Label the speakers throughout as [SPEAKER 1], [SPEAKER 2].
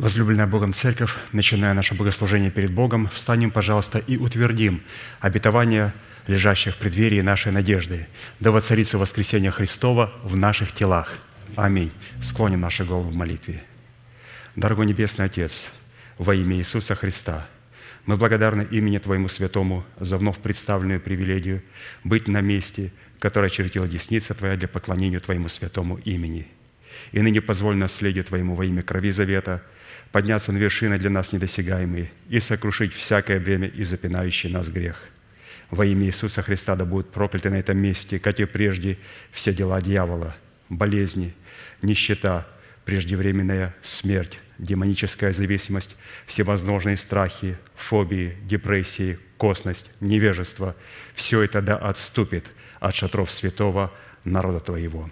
[SPEAKER 1] Возлюбленная Богом Церковь, начиная наше богослужение перед Богом, встанем, пожалуйста, и утвердим обетование лежащих в преддверии нашей надежды. Да воцарится воскресение Христова в наших телах. Аминь. Склоним наши головы в молитве. Дорогой Небесный Отец, во имя Иисуса Христа, мы благодарны имени Твоему Святому за вновь представленную привилегию быть на месте, которое очертила десница Твоя для поклонения Твоему святому имени. И ныне позволь наследию Твоему во имя крови завета подняться на вершины для нас недосягаемые и сокрушить всякое бремя и запинающий нас грех. Во имя Иисуса Христа да будут прокляты на этом месте, как и прежде, все дела дьявола, болезни, нищета, преждевременная смерть, демоническая зависимость, всевозможные страхи, фобии, депрессии, косность, невежество – все это да отступит от шатров святого народа Твоего.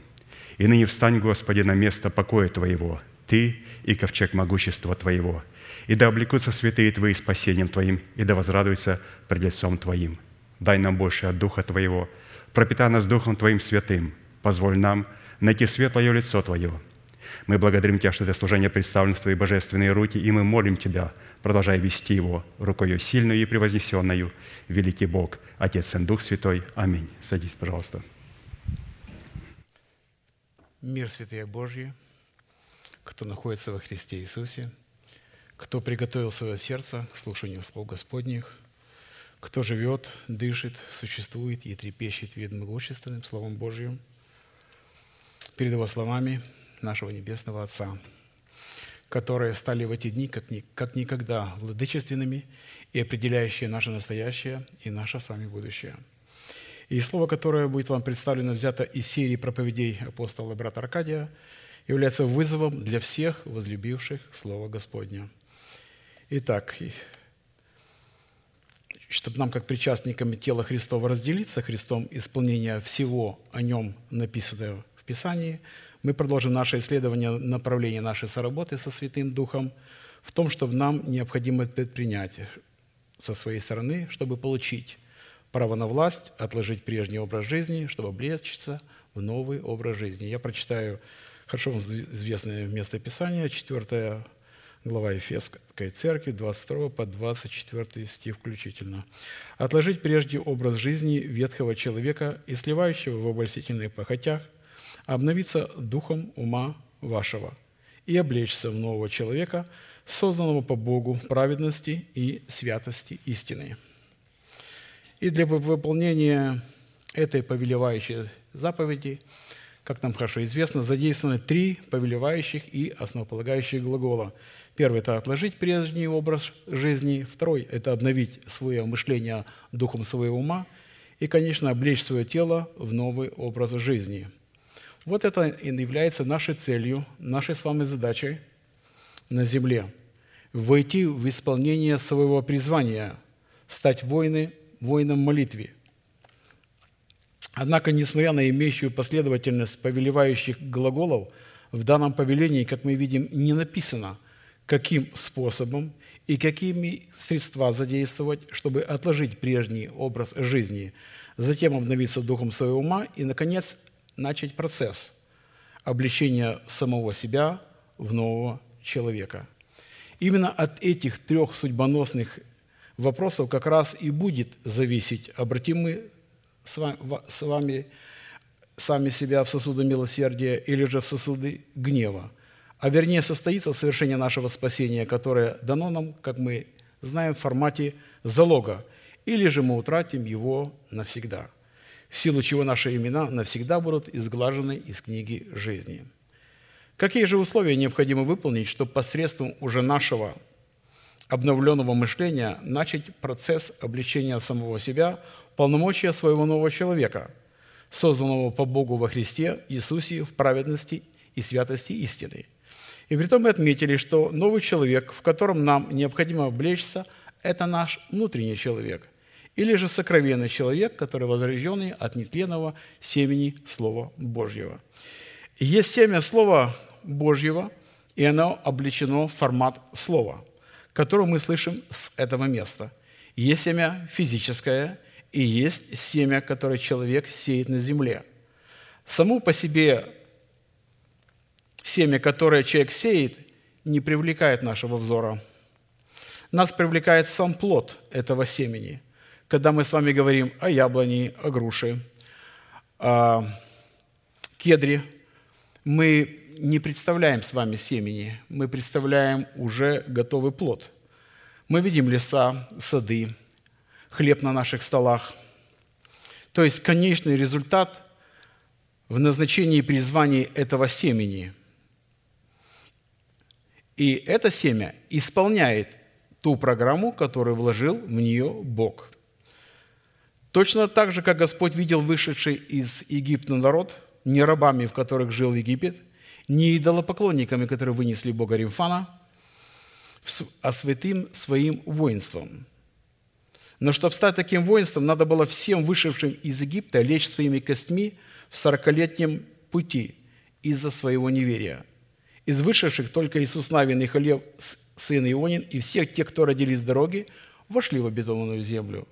[SPEAKER 1] И ныне встань, Господи, на место покоя Твоего, Ты и ковчег могущества Твоего, и да облекутся святые Твои спасением Твоим, и да возрадуются пред лицом Твоим. Дай нам больше от Духа Твоего, пропитай нас Духом Твоим святым, позволь нам найти светлое лицо Твое – мы благодарим Тебя, что это служение представлено в Твои божественные руки, и мы молим Тебя, продолжай вести его рукою сильную и превознесенную, великий Бог, Отец, Сын, Дух Святой. Аминь. Садись, пожалуйста.
[SPEAKER 2] Мир святые Божьи, кто находится во Христе Иисусе, кто приготовил свое сердце к слушанию слов Господних, кто живет, дышит, существует и трепещет перед могущественным Словом Божьим, перед Его словами – нашего Небесного Отца, которые стали в эти дни как, ни, как никогда владычественными и определяющие наше настоящее и наше с вами будущее. И слово, которое будет вам представлено, взято из серии проповедей апостола брата Аркадия, является вызовом для всех возлюбивших Слово Господне. Итак, чтобы нам, как причастникам тела Христова, разделиться Христом исполнение всего о Нем написанного в Писании – мы продолжим наше исследование направления нашей соработы со Святым Духом в том, чтобы нам необходимо предпринять со своей стороны, чтобы получить право на власть, отложить прежний образ жизни, чтобы облечься в новый образ жизни. Я прочитаю хорошо вам известное место Писания, 4 глава Ефесской церкви, 22 по 24 стих включительно. «Отложить прежде образ жизни ветхого человека и сливающего в обольстительных похотях – обновиться духом ума вашего и облечься в нового человека, созданного по Богу праведности и святости истины. И для выполнения этой повелевающей заповеди, как нам хорошо известно, задействованы три повелевающих и основополагающих глагола. Первый – это отложить прежний образ жизни. Второй – это обновить свое мышление духом своего ума. И, конечно, облечь свое тело в новый образ жизни – вот это и является нашей целью, нашей с вами задачей на земле. Войти в исполнение своего призвания, стать воины, воином молитве. Однако, несмотря на имеющую последовательность повелевающих глаголов, в данном повелении, как мы видим, не написано, каким способом и какими средства задействовать, чтобы отложить прежний образ жизни, затем обновиться духом своего ума и, наконец, начать процесс обличения самого себя в нового человека. Именно от этих трех судьбоносных вопросов как раз и будет зависеть, обратим мы с вами сами себя в сосуды милосердия или же в сосуды гнева, а вернее состоится совершение нашего спасения, которое дано нам, как мы знаем, в формате залога, или же мы утратим его навсегда – в силу чего наши имена навсегда будут изглажены из книги жизни. Какие же условия необходимо выполнить, чтобы посредством уже нашего обновленного мышления начать процесс обличения самого себя, полномочия своего нового человека, созданного по Богу во Христе Иисусе в праведности и святости истины. И при том мы отметили, что новый человек, в котором нам необходимо облечься, это наш внутренний человек – или же сокровенный человек, который возрожденный от нетленного семени Слова Божьего. Есть семя Слова Божьего, и оно облечено в формат Слова, которое мы слышим с этого места. Есть семя физическое, и есть семя, которое человек сеет на земле. Само по себе семя, которое человек сеет, не привлекает нашего взора. Нас привлекает сам плод этого семени. Когда мы с вами говорим о яблоне, о груше, о кедре, мы не представляем с вами семени, мы представляем уже готовый плод. Мы видим леса, сады, хлеб на наших столах. То есть конечный результат в назначении и призвании этого семени. И это семя исполняет ту программу, которую вложил в нее Бог. Точно так же, как Господь видел вышедший из Египта народ, не рабами, в которых жил Египет, не идолопоклонниками, которые вынесли Бога Римфана, а святым своим воинством. Но чтобы стать таким воинством, надо было всем вышедшим из Египта лечь своими костьми в сорокалетнем пути из-за своего неверия. Из вышедших только Иисус Навин и Халев, сын Ионин, и всех тех, кто родились в дороге, вошли в обетованную землю.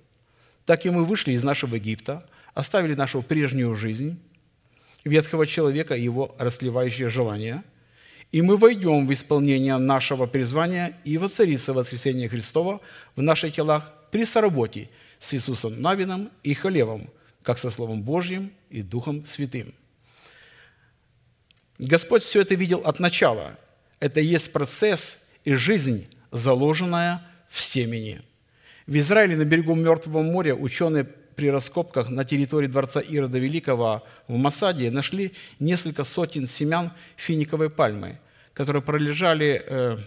[SPEAKER 2] Так и мы вышли из нашего Египта, оставили нашу прежнюю жизнь, ветхого человека и его расливающие желания, и мы войдем в исполнение нашего призвания и воцарится воскресение Христова в наших телах при соработе с Иисусом Навином и Халевом, как со Словом Божьим и Духом Святым. Господь все это видел от начала. Это есть процесс и жизнь, заложенная в семени. В Израиле на берегу Мертвого моря ученые при раскопках на территории дворца Ирода Великого в Масаде нашли несколько сотен семян финиковой пальмы, которые пролежали э,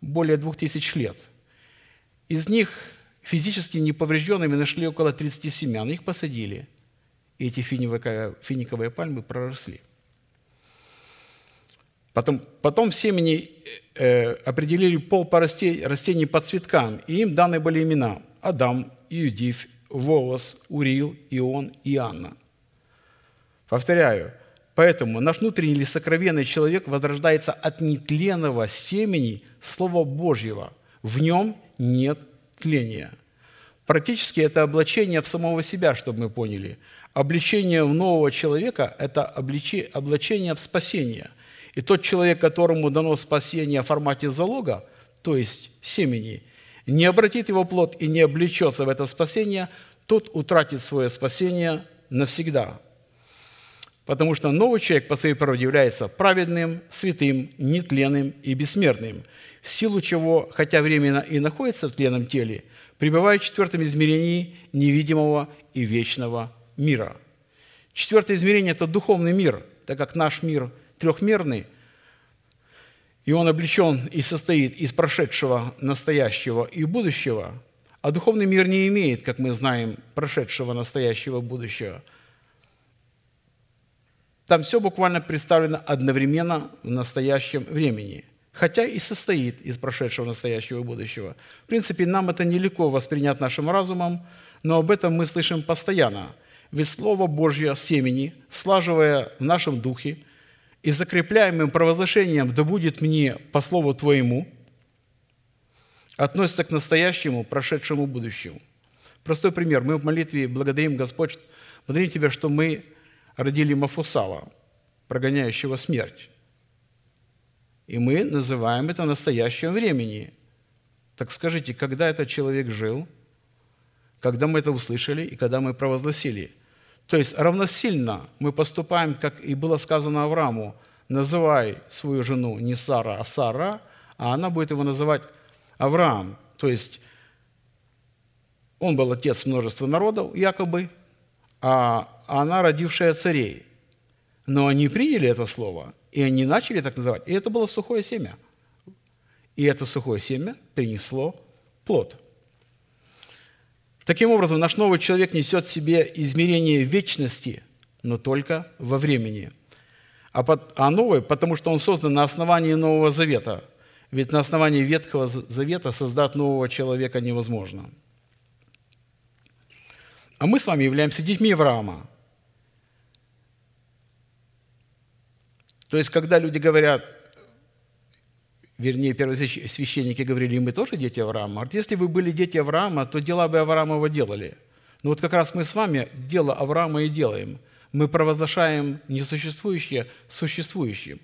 [SPEAKER 2] более двух тысяч лет. Из них физически неповрежденными нашли около 30 семян. Их посадили, и эти финиковые пальмы проросли. Потом, потом в семени э, определили пол по растений по цветкам, и им даны были имена – Адам, Иудив, Воос, Урил, Ион и Анна. Повторяю, поэтому наш внутренний или сокровенный человек возрождается от нетленного семени Слова Божьего. В нем нет тления. Практически это облачение в самого себя, чтобы мы поняли. Обличение в нового человека – это облачение в спасение. И тот человек, которому дано спасение в формате залога, то есть семени, не обратит его плод и не облечется в это спасение, тот утратит свое спасение навсегда. Потому что новый человек по своей природе является праведным, святым, нетленным и бессмертным, в силу чего, хотя временно и находится в тленном теле, пребывает в четвертом измерении невидимого и вечного мира. Четвертое измерение – это духовный мир, так как наш мир – трехмерный, и он облечен и состоит из прошедшего, настоящего и будущего, а духовный мир не имеет, как мы знаем, прошедшего, настоящего, будущего. Там все буквально представлено одновременно в настоящем времени, хотя и состоит из прошедшего, настоящего и будущего. В принципе, нам это нелегко воспринять нашим разумом, но об этом мы слышим постоянно. Ведь Слово Божье семени, слаживая в нашем духе, и закрепляемым провозглашением «да будет мне по слову Твоему» относится к настоящему, прошедшему будущему. Простой пример. Мы в молитве благодарим Господь, благодарим Тебя, что мы родили Мафусала, прогоняющего смерть. И мы называем это настоящим времени. Так скажите, когда этот человек жил, когда мы это услышали и когда мы провозгласили – то есть равносильно мы поступаем, как и было сказано Аврааму, называй свою жену не Сара, а Сара, а она будет его называть Авраам. То есть он был отец множества народов, якобы, а она родившая царей. Но они приняли это слово, и они начали так называть. И это было сухое семя. И это сухое семя принесло плод – Таким образом, наш новый человек несет в себе измерение вечности, но только во времени. А, под, а новый, потому что он создан на основании Нового Завета. Ведь на основании Ветхого Завета создать нового человека невозможно. А мы с вами являемся детьми Авраама. То есть, когда люди говорят, вернее, первосвященники говорили, мы тоже дети Авраама. Говорят, если бы были дети Авраама, то дела бы Авраамова делали. Но вот как раз мы с вами дело Авраама и делаем. Мы провозглашаем несуществующее существующим.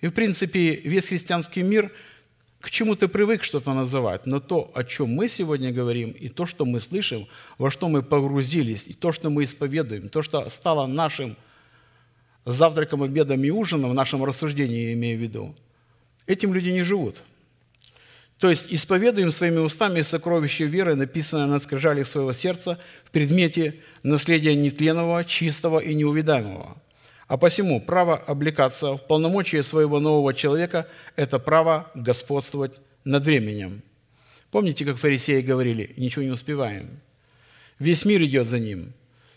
[SPEAKER 2] И, в принципе, весь христианский мир к чему ты привык что-то называть, но то, о чем мы сегодня говорим, и то, что мы слышим, во что мы погрузились, и то, что мы исповедуем, то, что стало нашим завтраком, обедом и ужином, в нашем рассуждении, я имею в виду, этим люди не живут. То есть исповедуем своими устами сокровище веры, написанное на скрижалях своего сердца в предмете наследия нетленного, чистого и неувидаемого – а посему право облекаться в полномочия своего нового человека – это право господствовать над временем. Помните, как фарисеи говорили, ничего не успеваем. Весь мир идет за ним.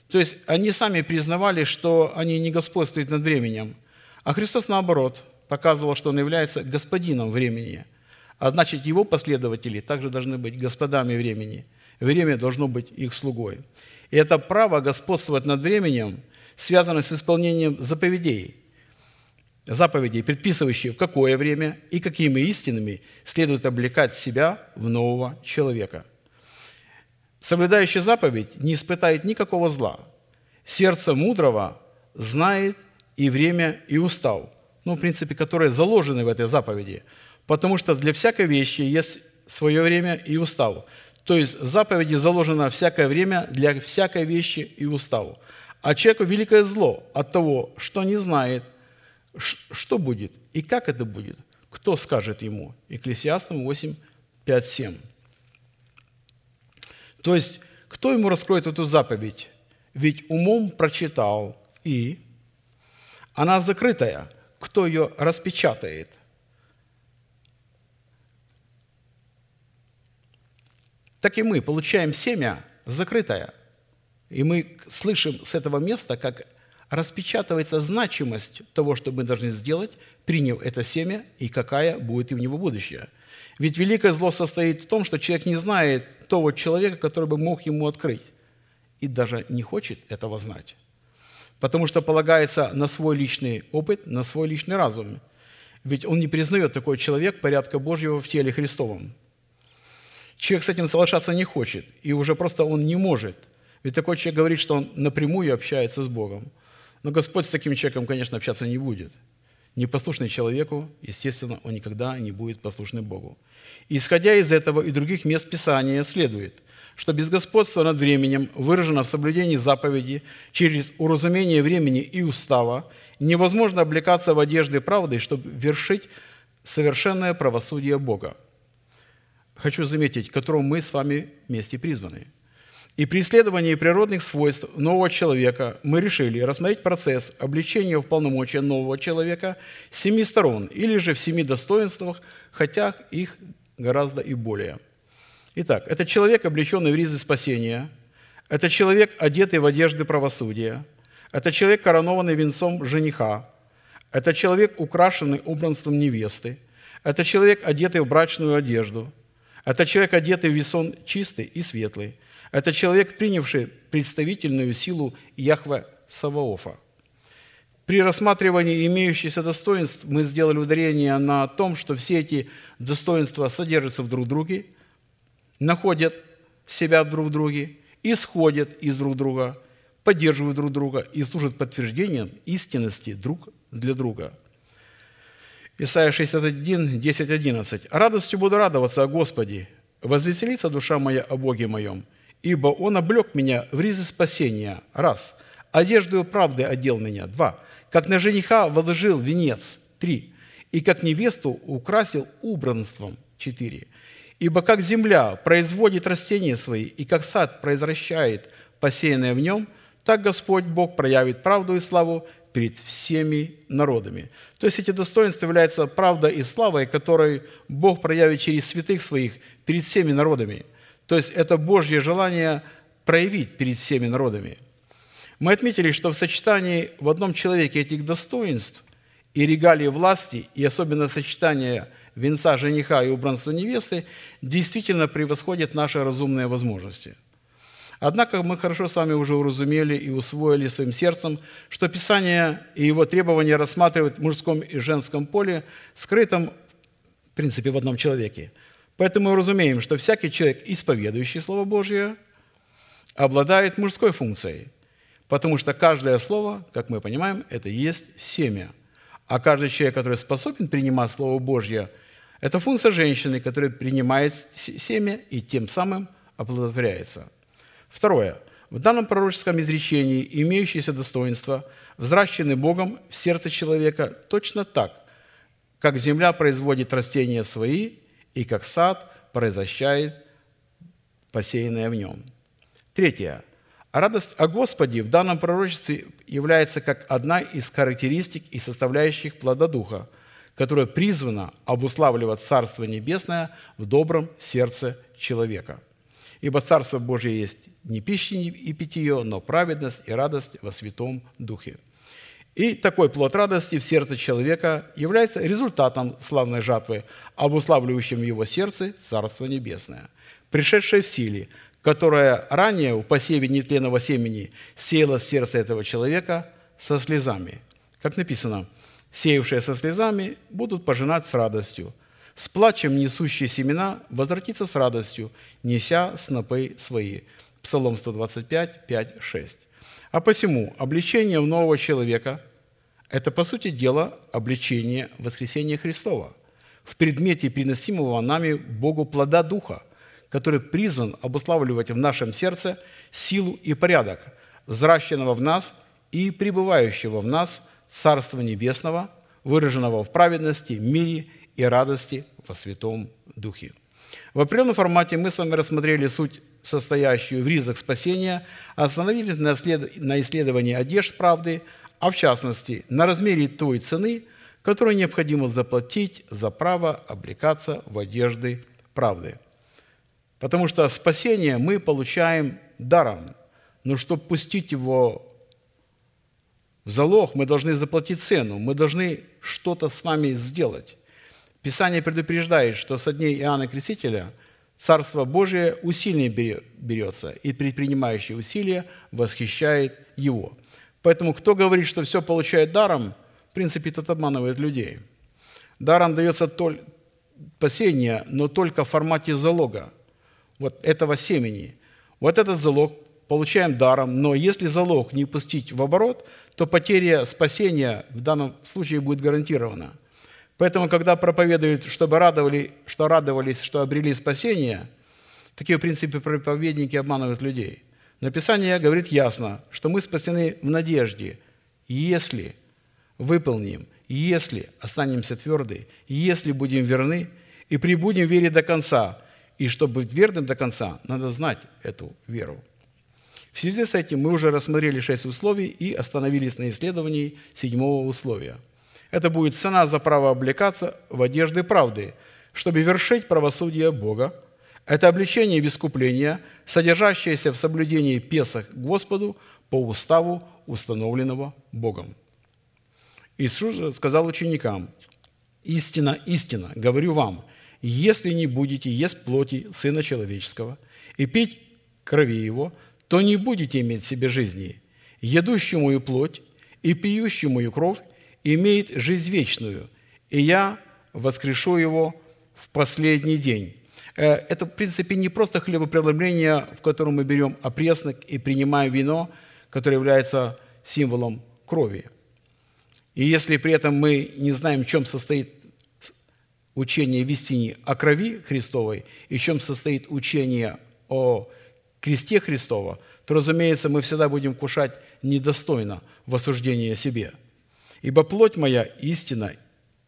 [SPEAKER 2] То есть они сами признавали, что они не господствуют над временем. А Христос, наоборот, показывал, что Он является господином времени. А значит, Его последователи также должны быть господами времени. Время должно быть их слугой. И это право господствовать над временем – связаны с исполнением заповедей, заповедей, предписывающих в какое время и какими истинами следует облекать себя в нового человека. Соблюдающий заповедь не испытает никакого зла. Сердце мудрого знает и время, и устав, ну, в принципе, которые заложены в этой заповеди, потому что для всякой вещи есть свое время и устав. То есть в заповеди заложено всякое время для всякой вещи и уставу. А человеку великое зло от того, что не знает, что будет и как это будет. Кто скажет ему? Экклесиастам 8, 5, 7. То есть, кто ему раскроет эту заповедь? Ведь умом прочитал и она закрытая. Кто ее распечатает? Так и мы получаем семя закрытое. И мы слышим с этого места, как распечатывается значимость того, что мы должны сделать, приняв это семя, и какая будет и у него будущее. Ведь великое зло состоит в том, что человек не знает того человека, который бы мог ему открыть, и даже не хочет этого знать. Потому что полагается на свой личный опыт, на свой личный разум. Ведь он не признает такой человек порядка Божьего в теле Христовом. Человек с этим соглашаться не хочет, и уже просто он не может – ведь такой человек говорит, что он напрямую общается с Богом. Но Господь с таким человеком, конечно, общаться не будет. Непослушный человеку, естественно, он никогда не будет послушным Богу. Исходя из этого и других мест Писания следует, что без господства над временем выражено в соблюдении заповеди через уразумение времени и устава невозможно облекаться в одежды правды, чтобы вершить совершенное правосудие Бога. Хочу заметить, к которому мы с вами вместе призваны – и при исследовании природных свойств нового человека мы решили рассмотреть процесс обличения в полномочия нового человека с семи сторон или же в семи достоинствах, хотя их гораздо и более. Итак, это человек, облеченный в ризы спасения, это человек, одетый в одежды правосудия, это человек, коронованный венцом жениха, это человек, украшенный убранством невесты, это человек, одетый в брачную одежду, это человек, одетый в весон чистый и светлый – это человек, принявший представительную силу Яхве Саваофа. При рассматривании имеющихся достоинств мы сделали ударение на том, что все эти достоинства содержатся в друг друге, находят себя друг в друге, исходят из друг друга, поддерживают друг друга и служат подтверждением истинности друг для друга. Исайя 61, 10, 11. «Радостью буду радоваться о Господе, возвеселится душа моя о Боге моем, ибо Он облег меня в ризы спасения, раз, одежду правды одел меня, два, как на жениха возложил венец, три, и как невесту украсил убранством, четыре. Ибо как земля производит растения свои, и как сад произвращает посеянное в нем, так Господь Бог проявит правду и славу перед всеми народами. То есть эти достоинства являются правдой и славой, которые Бог проявит через святых своих перед всеми народами – то есть это Божье желание проявить перед всеми народами. Мы отметили, что в сочетании в одном человеке этих достоинств и регалии власти, и особенно сочетание венца жениха и убранства невесты, действительно превосходит наши разумные возможности. Однако мы хорошо с вами уже уразумели и усвоили своим сердцем, что Писание и его требования рассматривают в мужском и женском поле, скрытом, в принципе, в одном человеке – Поэтому мы разумеем, что всякий человек, исповедующий Слово Божье, обладает мужской функцией, потому что каждое слово, как мы понимаем, это есть семя. А каждый человек, который способен принимать Слово Божье, это функция женщины, которая принимает семя и тем самым оплодотворяется. Второе. В данном пророческом изречении имеющиеся достоинства взращены Богом в сердце человека точно так, как земля производит растения свои и как сад произвращает посеянное в нем. Третье. Радость о Господе в данном пророчестве является как одна из характеристик и составляющих плода Духа, которая призвана обуславливать Царство Небесное в добром сердце человека. Ибо Царство Божье есть не пища и питье, но праведность и радость во Святом Духе. И такой плод радости в сердце человека является результатом славной жатвы, обуславливающим в его сердце Царство Небесное, пришедшее в силе, которое ранее в посеве нетленного семени сеяло в сердце этого человека со слезами. Как написано, «Сеявшие со слезами будут пожинать с радостью, с плачем несущие семена возвратится с радостью, неся снопы свои». Псалом 125, 5, 6. А посему обличение в нового человека – это, по сути дела, обличение воскресения Христова в предмете приносимого нами Богу плода Духа, который призван обуславливать в нашем сердце силу и порядок, взращенного в нас и пребывающего в нас Царства Небесного, выраженного в праведности, мире и радости во Святом Духе. В определенном формате мы с вами рассмотрели суть состоящую в ризах спасения, остановились на исследовании одежд правды, а в частности на размере той цены, которую необходимо заплатить за право облекаться в одежды правды. Потому что спасение мы получаем даром, но чтобы пустить его в залог, мы должны заплатить цену, мы должны что-то с вами сделать. Писание предупреждает, что со дней Иоанна Крестителя – Царство Божие усилие берется, и предпринимающий усилия восхищает его. Поэтому кто говорит, что все получает даром, в принципе, тот обманывает людей. Даром дается только спасение, но только в формате залога, вот этого семени. Вот этот залог получаем даром, но если залог не пустить в оборот, то потеря спасения в данном случае будет гарантирована – Поэтому, когда проповедуют, чтобы радовали, что радовались, что обрели спасение, такие, в принципе, проповедники обманывают людей. Но Писание говорит ясно, что мы спасены в надежде, если выполним, если останемся тверды, если будем верны и прибудем в вере до конца. И чтобы быть верным до конца, надо знать эту веру. В связи с этим мы уже рассмотрели шесть условий и остановились на исследовании седьмого условия – это будет цена за право облекаться в одежды правды, чтобы вершить правосудие Бога. Это обличение в искупление, содержащееся в соблюдении Песах Господу по уставу, установленного Богом. Иисус сказал ученикам, «Истина, истина, говорю вам, если не будете есть плоти Сына Человеческого и пить крови Его, то не будете иметь в себе жизни. Едущему мою плоть и пьющему мою кровь имеет жизнь вечную, и я воскрешу его в последний день». Э, это, в принципе, не просто хлебопреломление, в котором мы берем опреснок и принимаем вино, которое является символом крови. И если при этом мы не знаем, в чем состоит учение в истине о крови Христовой и в чем состоит учение о кресте Христова, то, разумеется, мы всегда будем кушать недостойно в осуждении себе – Ибо плоть моя истина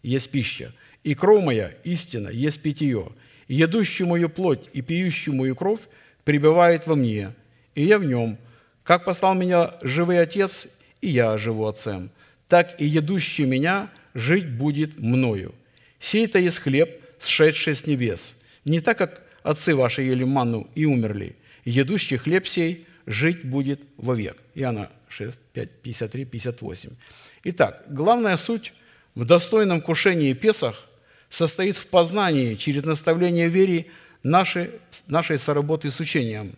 [SPEAKER 2] есть пища, и кровь моя истина есть питье. Едущий мою плоть и пьющий мою кровь пребывает во мне, и я в нем. Как послал меня живый Отец, и я живу Отцем, так и едущий меня жить будет мною. Сей-то есть хлеб, сшедший с небес. Не так, как отцы ваши ели манну и умерли. Едущий хлеб сей жить будет вовек. Иоанна 6, 5, 53, 58. Итак, главная суть в достойном кушении Песах состоит в познании через наставление вере нашей, нашей соработы с учением,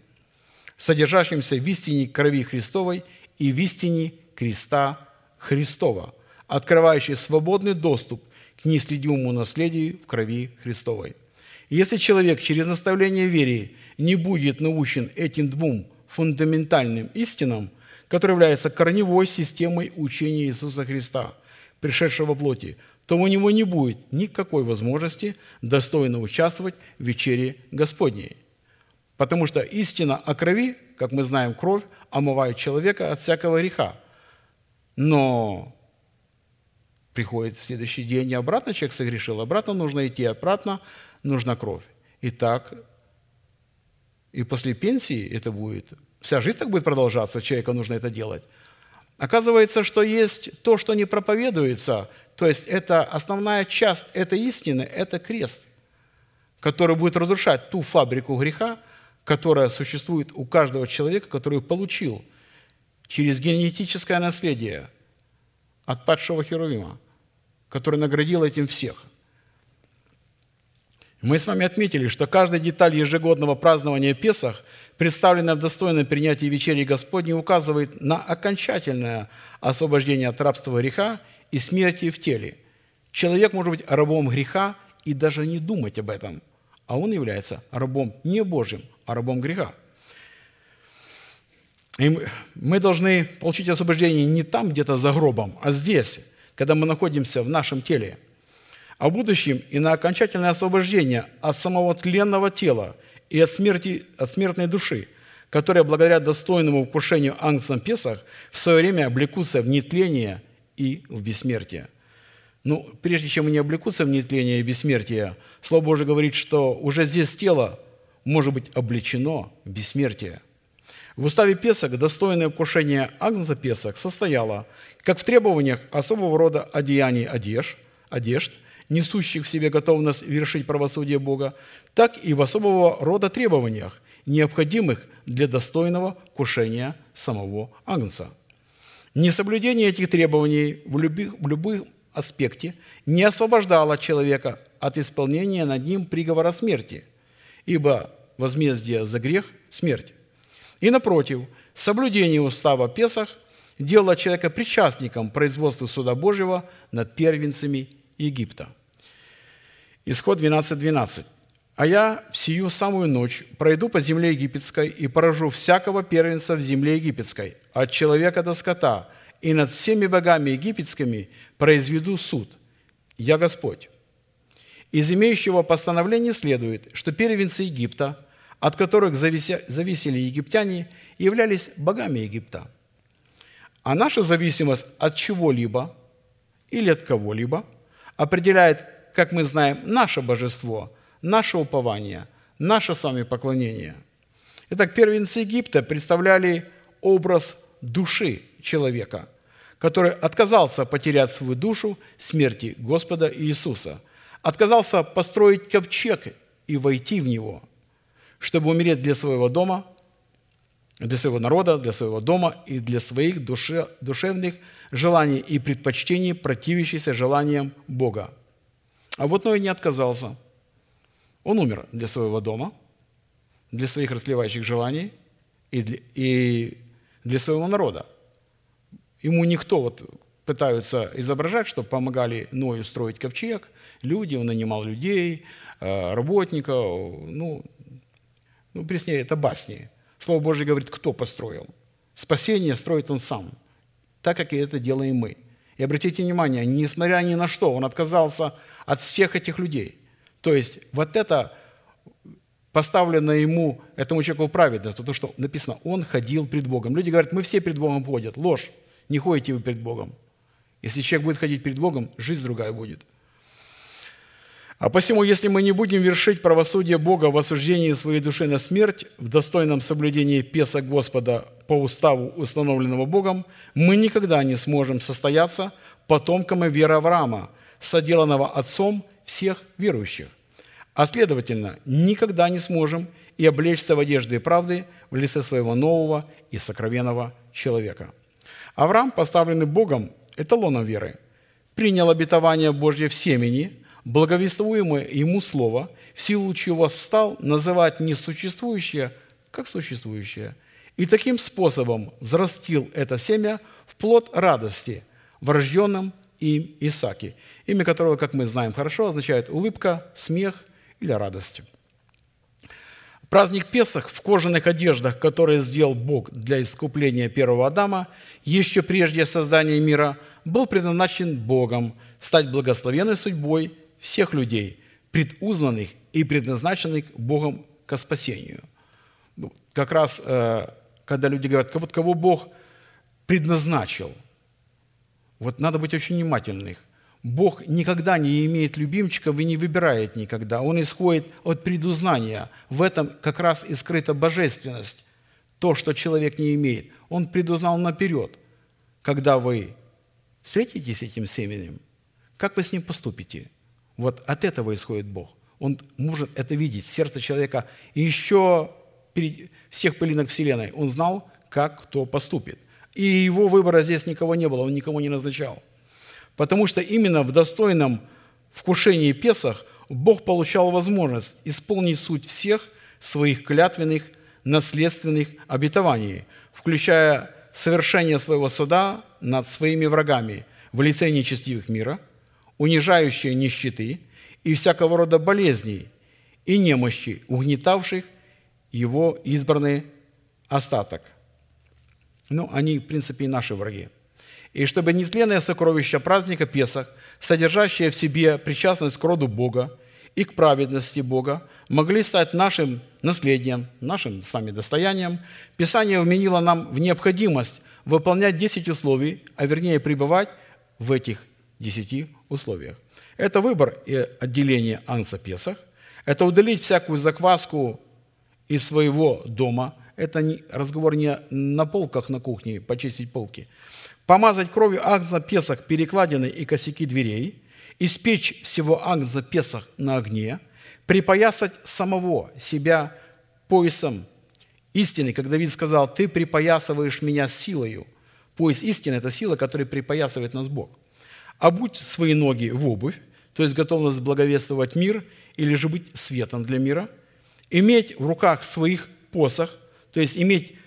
[SPEAKER 2] содержащимся в истине крови Христовой и в истине креста Христова, открывающей свободный доступ к неследимому наследию в крови Христовой. Если человек через наставление вере не будет научен этим двум фундаментальным истинам – который является корневой системой учения Иисуса Христа, пришедшего во плоти, то у него не будет никакой возможности достойно участвовать в вечере Господней. Потому что истина о крови, как мы знаем, кровь омывает человека от всякого греха. Но приходит следующий день, и обратно человек согрешил, обратно нужно идти, обратно нужна кровь. И так, и после пенсии это будет, вся жизнь так будет продолжаться, человеку нужно это делать. Оказывается, что есть то, что не проповедуется, то есть это основная часть этой истины, это крест, который будет разрушать ту фабрику греха, которая существует у каждого человека, который получил через генетическое наследие от падшего Херувима, который наградил этим всех. Мы с вами отметили, что каждая деталь ежегодного празднования Песах, представленная в достойном принятии вечери Господней, указывает на окончательное освобождение от рабства греха и смерти в теле. Человек может быть рабом греха и даже не думать об этом, а он является рабом не Божьим, а рабом греха. И мы должны получить освобождение не там, где-то за гробом, а здесь, когда мы находимся в нашем теле – о будущем и на окончательное освобождение от самого тленного тела и от, смерти, от смертной души, которая благодаря достойному вкушению Ангцам Песах в свое время облекутся в нетление и в бессмертие. Ну, прежде чем они облекутся в нетление и бессмертие, Слово Божие говорит, что уже здесь тело может быть облечено бессмертие. В уставе Песах достойное вкушение Агнца Песах состояло как в требованиях особого рода одеяний одежд, одежд – несущих в себе готовность вершить правосудие Бога, так и в особого рода требованиях, необходимых для достойного кушения самого Агнца. Несоблюдение этих требований в, любых, в любых аспекте не освобождало человека от исполнения над ним приговора смерти, ибо возмездие за грех – смерть. И напротив, соблюдение устава Песах делало человека причастником производству суда Божьего над первенцами Египта – Исход 12.12. 12. «А я в сию самую ночь пройду по земле египетской и поражу всякого первенца в земле египетской, от человека до скота, и над всеми богами египетскими произведу суд. Я Господь». Из имеющего постановления следует, что первенцы Египта, от которых зависели египтяне, являлись богами Египта. А наша зависимость от чего-либо или от кого-либо определяет как мы знаем, наше божество, наше упование, наше с вами поклонение. Итак, первенцы Египта представляли образ души человека, который отказался потерять свою душу в смерти Господа Иисуса, отказался построить ковчег и войти в него, чтобы умереть для своего дома, для своего народа, для своего дома и для своих душе, душевных желаний и предпочтений, противящихся желаниям Бога. А вот Ной не отказался. Он умер для своего дома, для своих расливающих желаний и для, и для своего народа. Ему никто, вот пытаются изображать, что помогали Ною строить ковчег, люди, он нанимал людей, э, работников, ну, ну, преснее, это басни. Слово Божье говорит, кто построил. Спасение строит он сам, так как и это делаем мы. И обратите внимание, несмотря ни на что, он отказался от всех этих людей. То есть вот это поставлено ему, этому человеку праведно, то, что написано, он ходил пред Богом. Люди говорят, мы все пред Богом ходят. Ложь. Не ходите вы пред Богом. Если человек будет ходить пред Богом, жизнь другая будет. А посему, если мы не будем вершить правосудие Бога в осуждении своей души на смерть, в достойном соблюдении Песа Господа по уставу, установленного Богом, мы никогда не сможем состояться потомками веры Авраама – соделанного Отцом всех верующих. А следовательно, никогда не сможем и облечься в одежды правды в лице своего нового и сокровенного человека. Авраам, поставленный Богом эталоном веры, принял обетование Божье в семени, благовествуемое ему Слово, в силу чего стал называть несуществующее как существующее, и таким способом взрастил это семя в плод радости, врожденном им Исааке – имя которого, как мы знаем хорошо, означает улыбка, смех или радость. Праздник Песах в кожаных одеждах, которые сделал Бог для искупления первого Адама, еще прежде создания мира, был предназначен Богом стать благословенной судьбой всех людей, предузнанных и предназначенных Богом к спасению. Ну, как раз, э, когда люди говорят, вот кого Бог предназначил, вот надо быть очень внимательным. Бог никогда не имеет любимчиков и не выбирает никогда. Он исходит от предузнания. В этом как раз и скрыта божественность. То, что человек не имеет. Он предузнал наперед. Когда вы встретитесь с этим семенем, как вы с ним поступите? Вот от этого исходит Бог. Он может это видеть, сердце человека. И еще перед всех пылинок Вселенной он знал, как кто поступит. И его выбора здесь никого не было, он никого не назначал. Потому что именно в достойном вкушении Песах Бог получал возможность исполнить суть всех своих клятвенных, наследственных обетований, включая совершение своего суда над своими врагами в лице нечестивых мира, унижающие нищеты и всякого рода болезней и немощи, угнетавших его избранный остаток. Ну, они, в принципе, и наши враги – и чтобы нетленное сокровище праздника Песах, содержащее в себе причастность к роду Бога и к праведности Бога, могли стать нашим наследием, нашим с вами достоянием, Писание вменило нам в необходимость выполнять 10 условий, а вернее пребывать в этих 10 условиях. Это выбор и отделение Анса Песах, это удалить всякую закваску из своего дома, это разговор не на полках на кухне, почистить полки – помазать кровью агнца Песах перекладины и косяки дверей, испечь всего агнца Песах на огне, припоясать самого себя поясом истины, как Давид сказал, «Ты припоясываешь меня силою». Пояс истины – это сила, которая припоясывает нас Бог. Обуть свои ноги в обувь, то есть готовность благовествовать мир или же быть светом для мира, иметь в руках своих посох, то есть иметь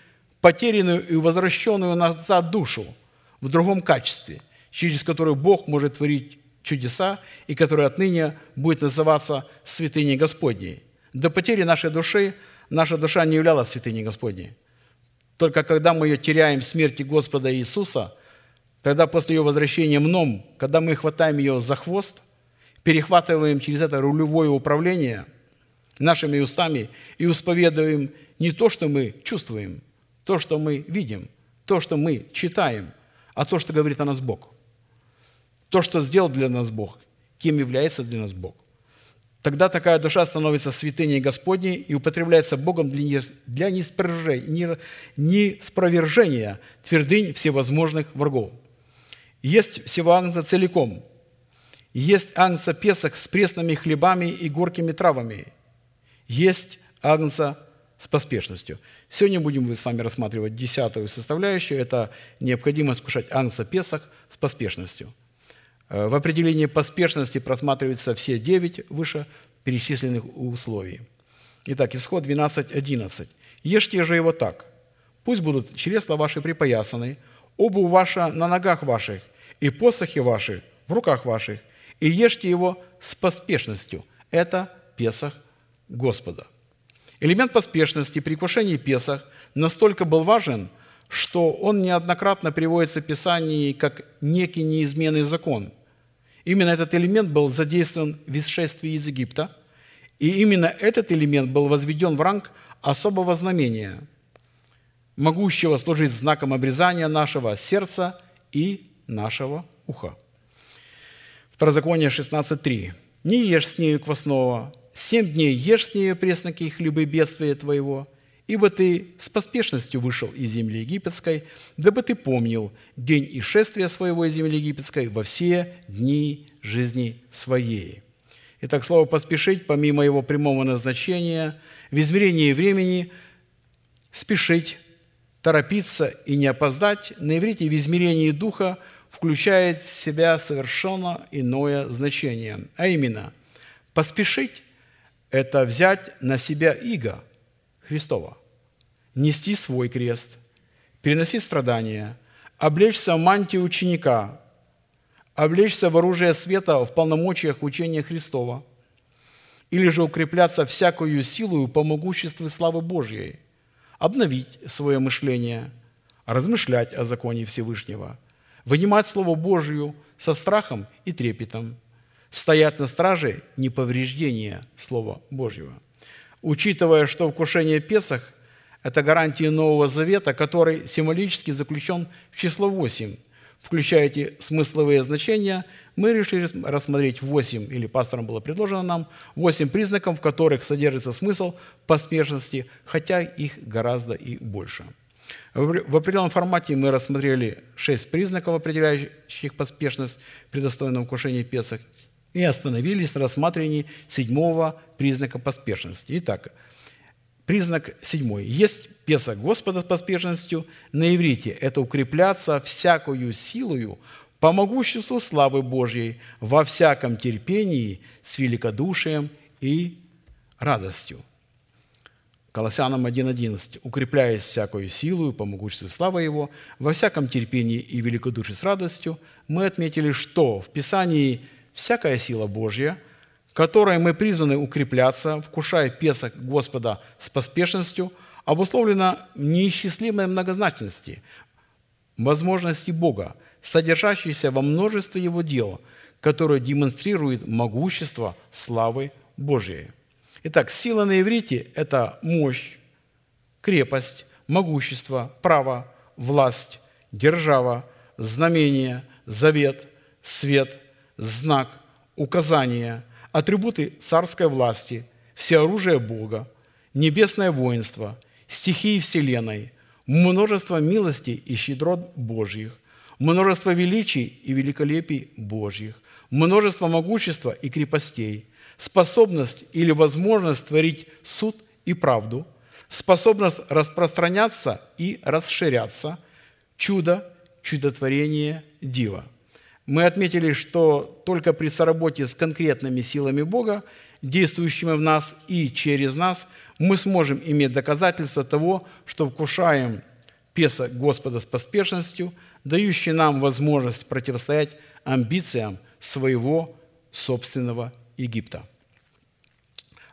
[SPEAKER 2] потерянную и возвращенную назад душу – в другом качестве, через которое Бог может творить чудеса и который отныне будет называться святыней Господней. До потери нашей души наша душа не являлась святыней Господней. Только когда мы ее теряем в смерти Господа Иисуса, тогда после ее возвращения мном, когда мы хватаем ее за хвост, перехватываем через это рулевое управление нашими устами и исповедуем не то, что мы чувствуем, то, что мы видим, то, что мы читаем – а то, что говорит о нас Бог. То, что сделал для нас Бог, кем является для нас Бог. Тогда такая душа становится святыней Господней и употребляется Богом для неспровержения твердынь всевозможных врагов. Есть всего агнца целиком. Есть агнца Песах с пресными хлебами и горькими травами. Есть агнца с поспешностью. Сегодня будем мы с вами рассматривать десятую составляющую. Это необходимость кушать анса Песах с поспешностью. Э, в определении поспешности просматриваются все девять выше перечисленных условий. Итак, исход 12.11. «Ешьте же его так. Пусть будут чресла ваши припоясаны, обувь ваша на ногах ваших, и посохи ваши в руках ваших, и ешьте его с поспешностью». Это Песах Господа. Элемент поспешности при кушении Песах настолько был важен, что он неоднократно приводится в Писании как некий неизменный закон. Именно этот элемент был задействован в исшествии из Египта, и именно этот элемент был возведен в ранг особого знамения, могущего служить знаком обрезания нашего сердца и нашего уха. Второзаконие 16.3. «Не ешь с нею квасного, семь дней ешь с нею пресноки хлебы бедствия твоего, ибо ты с поспешностью вышел из земли египетской, дабы ты помнил день и шествия своего из земли египетской во все дни жизни своей». Итак, слово «поспешить», помимо его прямого назначения, в измерении времени спешить, торопиться и не опоздать, на иврите в измерении духа включает в себя совершенно иное значение, а именно поспешить это взять на себя иго Христова, нести свой крест, переносить страдания, облечься в мантию ученика, облечься в оружие света в полномочиях учения Христова, или же укрепляться всякую силу по могуществу славы Божьей, обновить свое мышление, размышлять о законе Всевышнего, вынимать Слово Божие со страхом и трепетом, стоять на страже неповреждения Слова Божьего. Учитывая, что вкушение Песах – это гарантия Нового Завета, который символически заключен в число 8, включая эти смысловые значения, мы решили рассмотреть 8, или пастором было предложено нам, 8 признаков, в которых содержится смысл поспешности, хотя их гораздо и больше. В определенном формате мы рассмотрели 6 признаков, определяющих поспешность при достойном вкушении Песах, и остановились на рассматривании седьмого признака поспешности. Итак, признак седьмой. Есть Песах Господа с поспешностью на иврите. Это укрепляться всякую силою по могуществу славы Божьей во всяком терпении с великодушием и радостью. Колоссянам 1.11. «Укрепляясь всякую силу по могуществу славы Его, во всяком терпении и великодушии с радостью, мы отметили, что в Писании всякая сила Божья, которой мы призваны укрепляться, вкушая песок Господа с поспешностью, обусловлена неисчислимой многозначности, возможности Бога, содержащейся во множестве Его дел, которые демонстрируют могущество славы Божьей. Итак, сила на иврите – это мощь, крепость, могущество, право, власть, держава, знамение, завет, свет, знак, указание, атрибуты царской власти, всеоружие Бога, небесное воинство, стихии Вселенной, множество милостей и щедрот Божьих, множество величий и великолепий Божьих, множество могущества и крепостей, способность или возможность творить суд и правду, способность распространяться и расширяться, чудо, чудотворение, диво. Мы отметили, что только при соработе с конкретными силами Бога, действующими в нас и через нас, мы сможем иметь доказательство того, что вкушаем песа Господа с поспешностью, дающий нам возможность противостоять амбициям своего собственного Египта.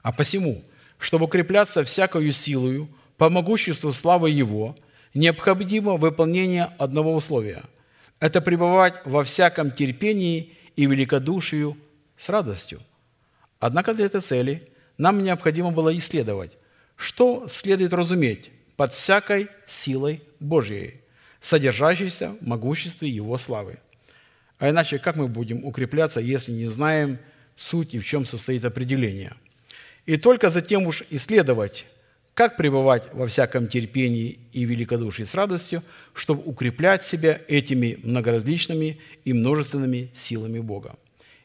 [SPEAKER 2] А посему, чтобы укрепляться всякою силою по могуществу славы Его, необходимо выполнение одного условия – это пребывать во всяком терпении и великодушию с радостью. Однако для этой цели нам необходимо было исследовать, что следует разуметь под всякой силой Божьей, содержащейся в могуществе Его славы. А иначе как мы будем укрепляться, если не знаем суть и в чем состоит определение? И только затем уж исследовать, как пребывать во всяком терпении и великодушии с радостью, чтобы укреплять себя этими многоразличными и множественными силами Бога.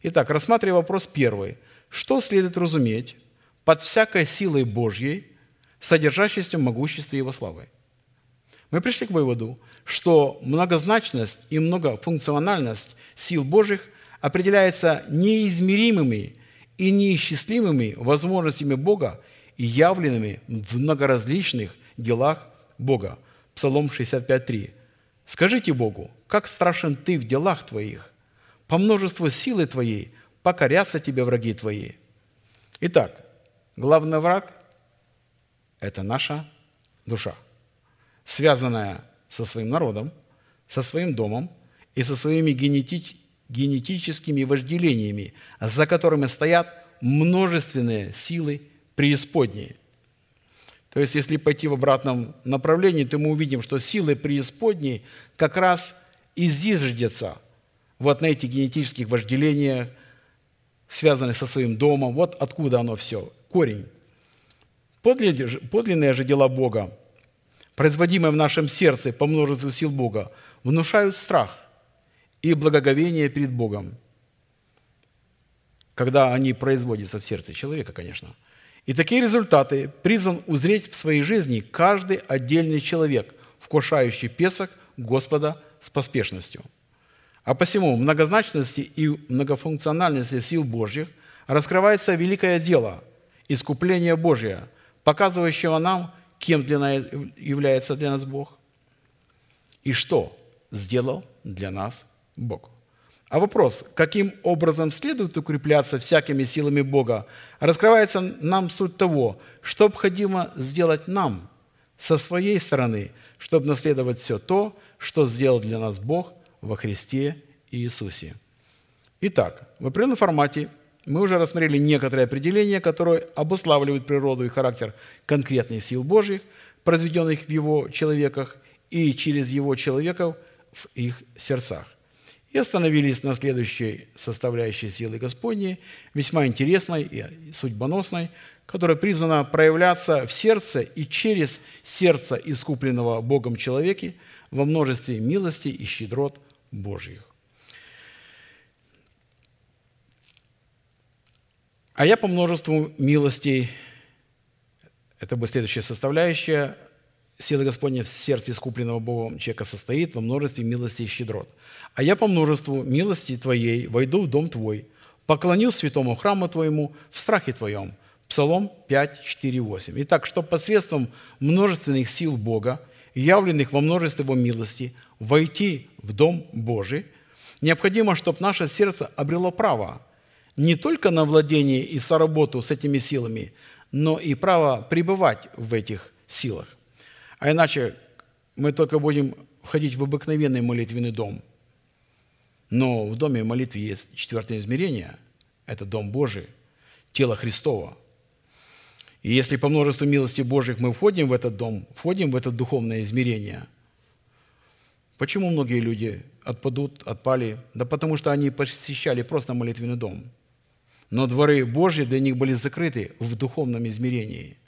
[SPEAKER 2] Итак, рассматривая вопрос первый. Что следует разуметь под всякой силой Божьей, содержащейся в могуществе Его славы? Мы пришли к выводу, что многозначность и многофункциональность сил Божьих определяется неизмеримыми и неисчислимыми возможностями Бога и явленными в многоразличных делах Бога. Псалом 65.3. «Скажите Богу, как страшен Ты в делах Твоих, по множеству силы Твоей покорятся Тебе враги Твои». Итак, главный враг – это наша душа, связанная со своим народом, со своим домом и со своими генетическими генетическими вожделениями, за которыми стоят множественные силы преисподней. То есть, если пойти в обратном направлении, то мы увидим, что силы преисподней как раз изиждятся вот на этих генетических вожделениях, связанных со своим домом. Вот откуда оно все, корень. Подлинные же дела Бога, производимые в нашем сердце по множеству сил Бога, внушают страх – и благоговение перед Богом, когда они производятся в сердце человека, конечно. И такие результаты призван узреть в своей жизни каждый отдельный человек, вкушающий песок Господа с поспешностью. А посему многозначности и многофункциональности сил Божьих раскрывается великое дело – искупление Божье, показывающего нам, кем для нас является для нас Бог и что сделал для нас Бог. А вопрос, каким образом следует укрепляться всякими силами Бога, раскрывается нам суть того, что необходимо сделать нам со своей стороны, чтобы наследовать все то, что сделал для нас Бог во Христе Иисусе. Итак, в определенном формате мы уже рассмотрели некоторые определения, которые обуславливают природу и характер конкретных сил Божьих, произведенных в Его человеках и через Его человеков в их сердцах. И остановились на следующей составляющей силы Господней, весьма интересной и судьбоносной, которая призвана проявляться в сердце и через сердце искупленного Богом человеке во множестве милости и щедрот Божьих. А я по множеству милостей, это будет следующая составляющая, сила Господня в сердце искупленного Богом человека состоит во множестве милости и щедрот. А я по множеству милости Твоей войду в дом Твой, поклонюсь святому храму Твоему в страхе Твоем – Псалом 5, 4, 8. Итак, что посредством множественных сил Бога, явленных во множестве Его милости, войти в Дом Божий, необходимо, чтобы наше сердце обрело право не только на владение и соработу с этими силами, но и право пребывать в этих силах. А иначе мы только будем входить в обыкновенный молитвенный дом. Но в доме молитвы есть четвертое измерение – это Дом Божий, тело Христова – и если по множеству милости Божьих мы входим в этот дом, входим в это духовное измерение, почему многие люди отпадут, отпали? Да потому что они посещали просто молитвенный дом. Но дворы Божьи для них были закрыты в духовном измерении.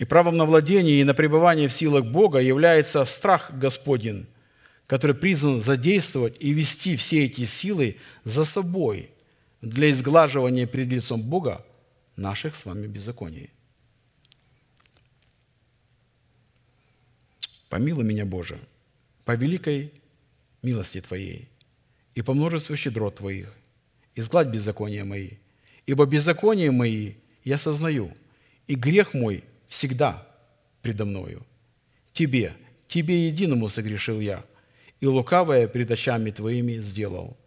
[SPEAKER 2] И правом на владение и на пребывание в силах Бога является страх Господень, который призван задействовать и вести все эти силы за собой для изглаживания перед лицом Бога наших с вами беззаконий. Помилуй меня, Боже, по великой милости Твоей и по множеству щедрот Твоих, изгладь беззакония мои, ибо беззаконие мои я сознаю, и грех мой всегда предо мною. Тебе, Тебе единому согрешил я, и лукавое пред очами Твоими сделал.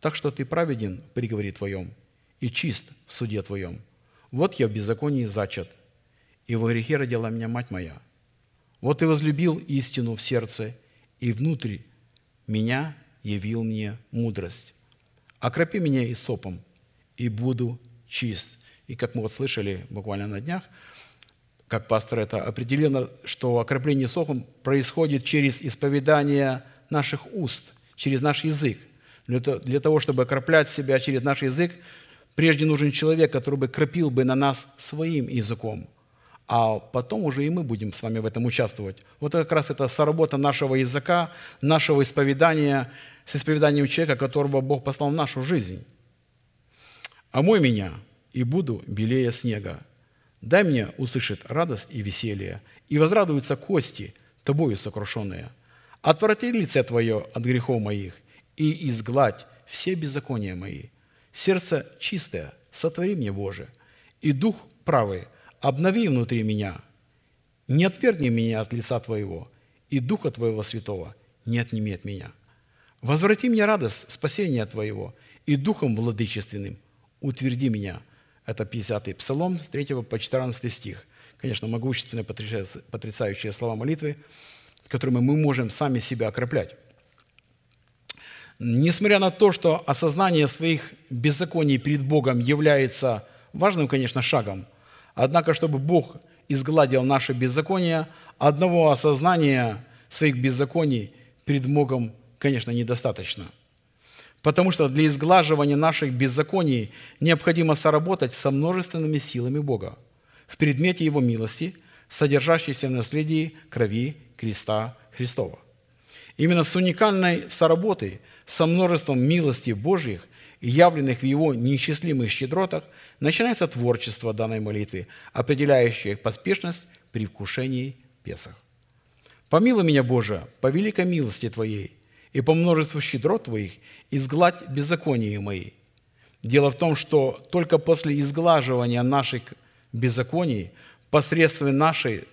[SPEAKER 2] Так что Ты праведен в приговоре Твоем и чист в суде Твоем – вот я в беззаконии зачат, и во грехе родила меня мать моя. Вот и возлюбил истину в сердце, и внутри меня явил мне мудрость. Окропи меня и сопом, и буду чист. И как мы вот слышали буквально на днях, как пастор это определено, что окропление сопом происходит через исповедание наших уст, через наш язык. Для того, чтобы окроплять себя через наш язык, Прежде нужен человек, который бы кропил бы на нас своим языком, а потом уже и мы будем с вами в этом участвовать. Вот как раз это соработа нашего языка, нашего исповедания с исповеданием человека, которого Бог послал в нашу жизнь. «Омой меня, и буду белее снега. Дай мне услышать радость и веселье, и возрадуются кости, тобою сокрушенные. Отврати лице Твое от грехов моих, и изгладь все беззакония мои. Сердце чистое, сотвори мне, Боже, и дух правый, обнови внутри меня. Не отвергни меня от лица Твоего, и Духа Твоего Святого не отними от меня. Возврати мне радость спасения Твоего, и Духом владычественным утверди меня. Это 50-й Псалом с 3 по 14 стих. Конечно, могущественные, потрясающие слова молитвы, которыми мы можем сами себя окроплять. Несмотря на то, что осознание своих беззаконий перед Богом является важным, конечно, шагом, однако, чтобы Бог изгладил наше беззаконие, одного осознания своих беззаконий перед Богом, конечно, недостаточно. Потому что для изглаживания наших беззаконий необходимо соработать со множественными силами Бога в предмете Его милости, содержащейся в наследии крови креста Христова. Именно с уникальной соработой – со множеством милости Божьих, явленных в Его неисчислимых щедротах, начинается творчество данной молитвы, определяющее поспешность при вкушении Песах. «Помилуй меня, Боже, по великой милости Твоей и по множеству щедрот Твоих изгладь беззакония мои». Дело в том, что только после изглаживания наших беззаконий посредством нашей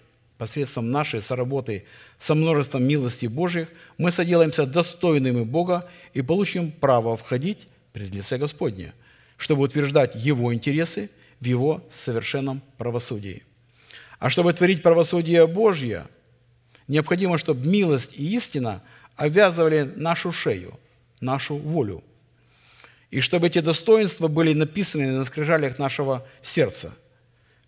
[SPEAKER 2] посредством нашей соработы со множеством милости Божьих, мы соделаемся достойными Бога и получим право входить пред лице Господне, чтобы утверждать Его интересы в Его совершенном правосудии. А чтобы творить правосудие Божье, необходимо, чтобы милость и истина обвязывали нашу шею, нашу волю. И чтобы эти достоинства были написаны на скрижалях нашего сердца.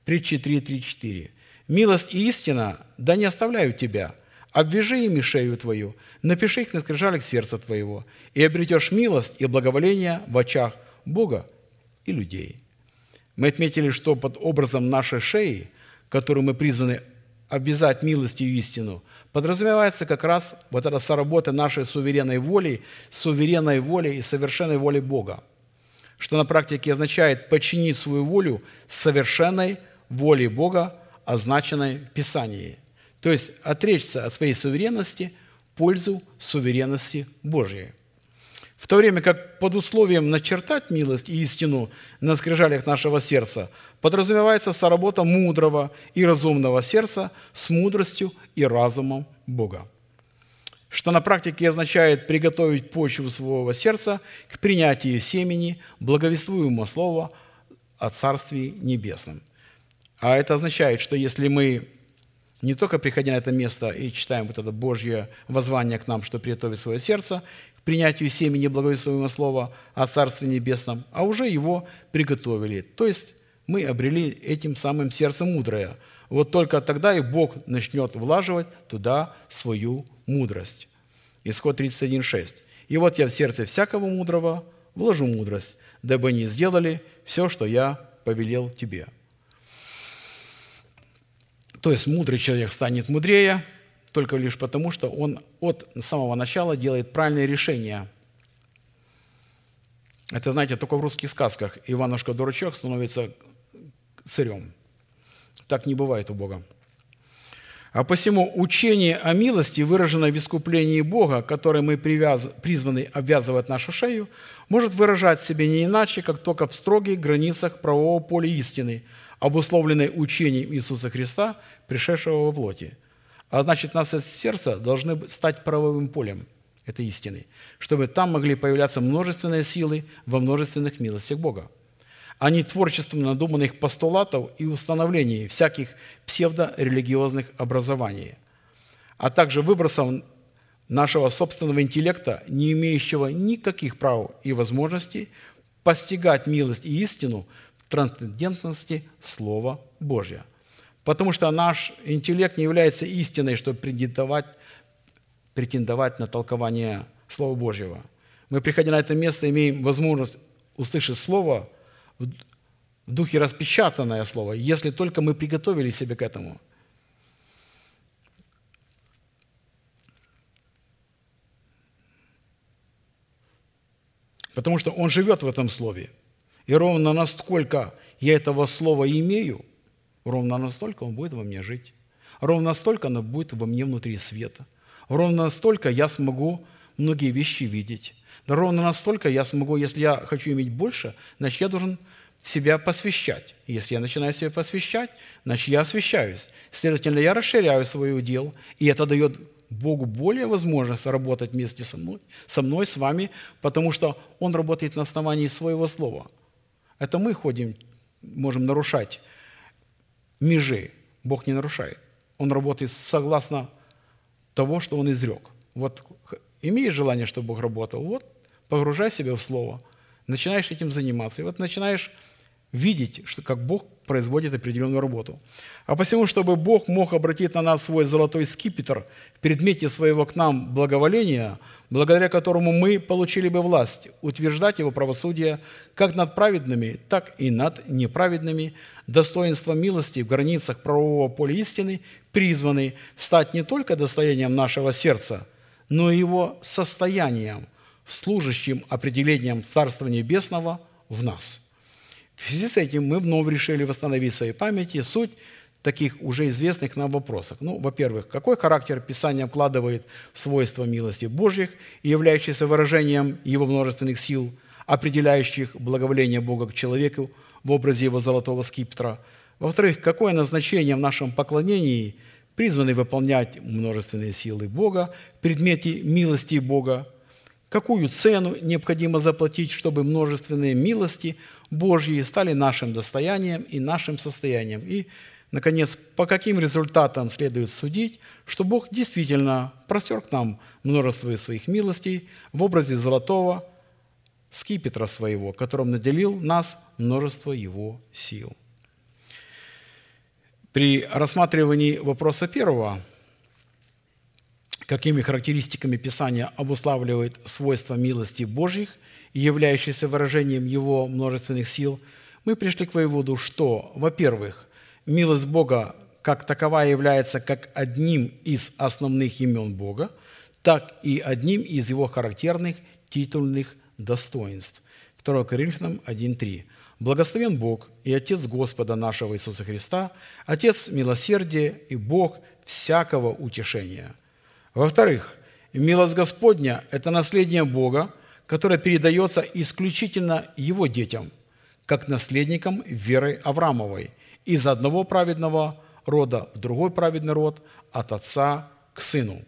[SPEAKER 2] Притчи 3.3.4. «Милость и истина да не оставляют тебя, обвяжи ими шею твою, напиши их на скрижалях сердца твоего, и обретешь милость и благоволение в очах Бога и людей». Мы отметили, что под образом нашей шеи, которую мы призваны обвязать милостью и истину, подразумевается как раз вот эта соработа нашей суверенной воли, суверенной воли и совершенной воли Бога, что на практике означает подчинить свою волю совершенной воле Бога, означенной в Писании. То есть отречься от своей суверенности в пользу суверенности Божьей – в то время как под условием начертать милость и истину на скрижалях нашего сердца подразумевается соработа мудрого и разумного сердца с мудростью и разумом Бога. Что на практике означает приготовить почву своего сердца к принятию семени, благовествуемого слова о Царстве Небесном. А это означает, что если мы не только приходя на это место и читаем вот это Божье воззвание к нам, что приготовить свое сердце, принятию семени благовествуемого слова о Царстве Небесном, а уже его приготовили. То есть мы обрели этим самым сердце мудрое. Вот только тогда и Бог начнет влаживать туда свою мудрость. Исход 31.6. «И вот я в сердце всякого мудрого вложу мудрость, дабы они сделали все, что я повелел тебе». То есть мудрый человек станет мудрее, только лишь потому, что он от самого начала делает правильные решения. Это, знаете, только в русских сказках Иванушка-дурачок становится царем. Так не бывает у Бога. А посему учение о милости, выраженное в искуплении Бога, которое мы привяз... призваны обвязывать нашу шею, может выражать себя не иначе, как только в строгих границах правового поля истины, обусловленной учением Иисуса Христа, пришедшего во плоти – а значит, наше сердце должны стать правовым полем этой истины, чтобы там могли появляться множественные силы во множественных милостях Бога, а не творчеством надуманных постулатов и установлений всяких псевдорелигиозных образований, а также выбросом нашего собственного интеллекта, не имеющего никаких прав и возможностей постигать милость и истину в трансцендентности Слова Божьего. Потому что наш интеллект не является истиной, чтобы претендовать, претендовать на толкование Слова Божьего. Мы, приходя на это место, имеем возможность услышать Слово в духе распечатанное Слово, если только мы приготовили себя к этому. Потому что Он живет в этом Слове. И ровно насколько я этого Слова имею – Ровно настолько Он будет во мне жить. Ровно настолько оно будет во мне внутри света. Ровно настолько я смогу многие вещи видеть. Ровно настолько я смогу, если я хочу иметь больше, значит, я должен себя посвящать. Если я начинаю себя посвящать, значит, я освящаюсь. Следовательно, я расширяю свой удел, и это дает Богу более возможность работать вместе со мной, со мной, с вами, потому что Он работает на основании своего слова. Это мы ходим, можем нарушать межи Бог не нарушает. Он работает согласно того, что Он изрек. Вот имеешь желание, чтобы Бог работал, вот погружай себя в Слово, начинаешь этим заниматься, и вот начинаешь видеть, что, как Бог производит определенную работу. А посему, чтобы Бог мог обратить на нас свой золотой скипетр в предмете своего к нам благоволения, благодаря которому мы получили бы власть утверждать Его правосудие как над праведными, так и над неправедными, достоинство милости в границах правового поля истины призваны стать не только достоянием нашего сердца, но и его состоянием, служащим определением Царства Небесного в нас – в связи с этим мы вновь решили восстановить в своей памяти суть таких уже известных нам вопросов. Ну, во-первых, какой характер Писание вкладывает в свойства милости Божьих и являющихся выражением Его множественных сил, определяющих благоволение Бога к человеку в образе Его золотого скипетра. Во-вторых, какое назначение в нашем поклонении призваны выполнять множественные силы Бога в предмете милости Бога, какую цену необходимо заплатить, чтобы множественные милости Божьи стали нашим достоянием и нашим состоянием. И Наконец, по каким результатам следует судить, что Бог действительно простер к нам множество своих милостей в образе золотого скипетра своего, которым наделил нас множество его сил. При рассматривании вопроса первого, какими характеристиками Писания обуславливает свойства милости Божьих, являющиеся выражением Его множественных сил, мы пришли к выводу, что, во-первых, милость Бога как таковая является как одним из основных имен Бога, так и одним из его характерных титульных достоинств. 2 Коринфянам 1.3. «Благословен Бог и Отец Господа нашего Иисуса Христа, Отец милосердия и Бог всякого утешения». Во-вторых, милость Господня – это наследие Бога, которое передается исключительно Его детям, как наследникам веры Авраамовой – из одного праведного рода в другой праведный род, от отца к сыну.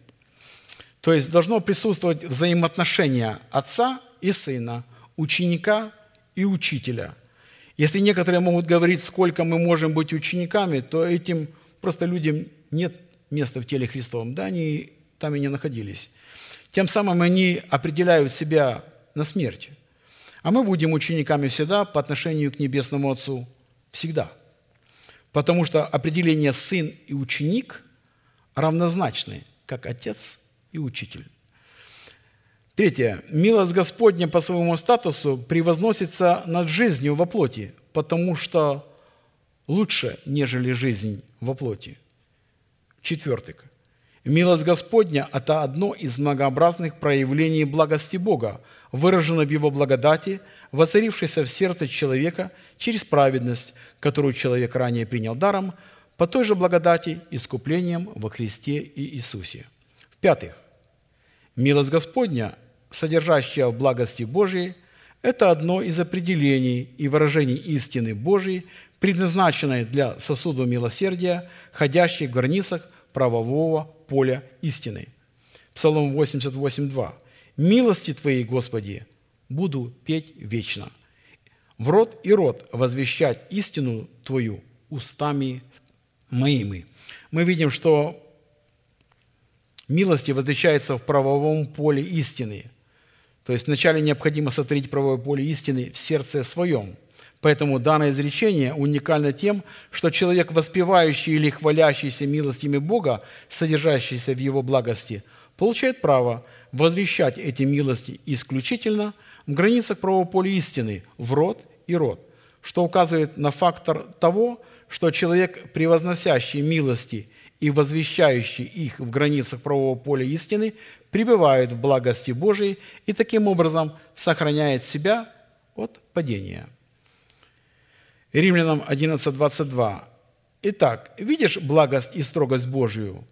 [SPEAKER 2] То есть должно присутствовать взаимоотношение отца и сына, ученика и учителя. Если некоторые могут говорить, сколько мы можем быть учениками, то этим просто людям нет места в теле Христовом. Да, они там и не находились. Тем самым они определяют себя на смерть. А мы будем учениками всегда по отношению к Небесному Отцу. Всегда – потому что определение «сын» и «ученик» равнозначны, как «отец» и «учитель». Третье. Милость Господня по своему статусу превозносится над жизнью во плоти, потому что лучше, нежели жизнь во плоти. Четвертый. Милость Господня – это одно из многообразных проявлений благости Бога, выражено в Его благодати, воцарившейся в сердце человека через праведность, которую человек ранее принял даром, по той же благодати искуплением во Христе и Иисусе. В-пятых, милость Господня, содержащая в благости Божией, это одно из определений и выражений истины Божией, предназначенной для сосуда милосердия, ходящей в границах правового поля истины. Псалом 88.2. «Милости Твои, Господи, буду петь вечно. В рот и рот возвещать истину Твою устами моими». Мы видим, что милости возвещается в правовом поле истины. То есть вначале необходимо сотворить правовое поле истины в сердце своем – Поэтому данное изречение уникально тем, что человек, воспевающий или хвалящийся милостями Бога, содержащийся в Его благости, получает право возвещать эти милости исключительно в границах правового поля истины, в род и род, что указывает на фактор того, что человек, превозносящий милости и возвещающий их в границах правового поля истины, пребывает в благости Божией и таким образом сохраняет себя от падения – Римлянам 11.22. Итак, видишь благость и строгость Божию?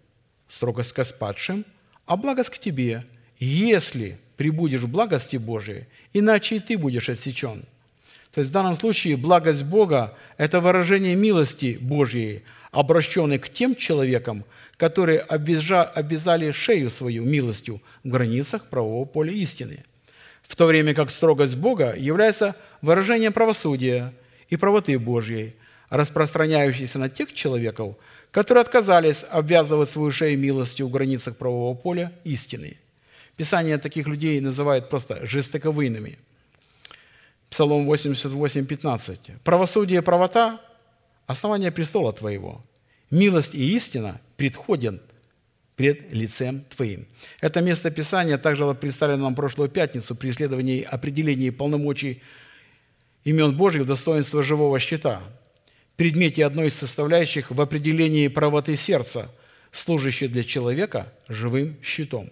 [SPEAKER 2] Строгость к спадшим, а благость к тебе, если прибудешь в благости Божией, иначе и ты будешь отсечен. То есть в данном случае благость Бога – это выражение милости Божьей, обращенной к тем человекам, которые обвязали шею свою милостью в границах правового поля истины. В то время как строгость Бога является выражением правосудия – и правоты Божьей, распространяющейся на тех человеков, которые отказались обвязывать свою шею милостью в границах правового поля истины. Писание таких людей называет просто жестоковыйными. Псалом 88, 15. «Правосудие правота – основание престола Твоего. Милость и истина предходят пред лицем Твоим». Это место Писания также было представлено нам в прошлую пятницу при исследовании определений полномочий имен Божьих достоинство живого щита, предмете одной из составляющих в определении правоты сердца, служащей для человека живым щитом,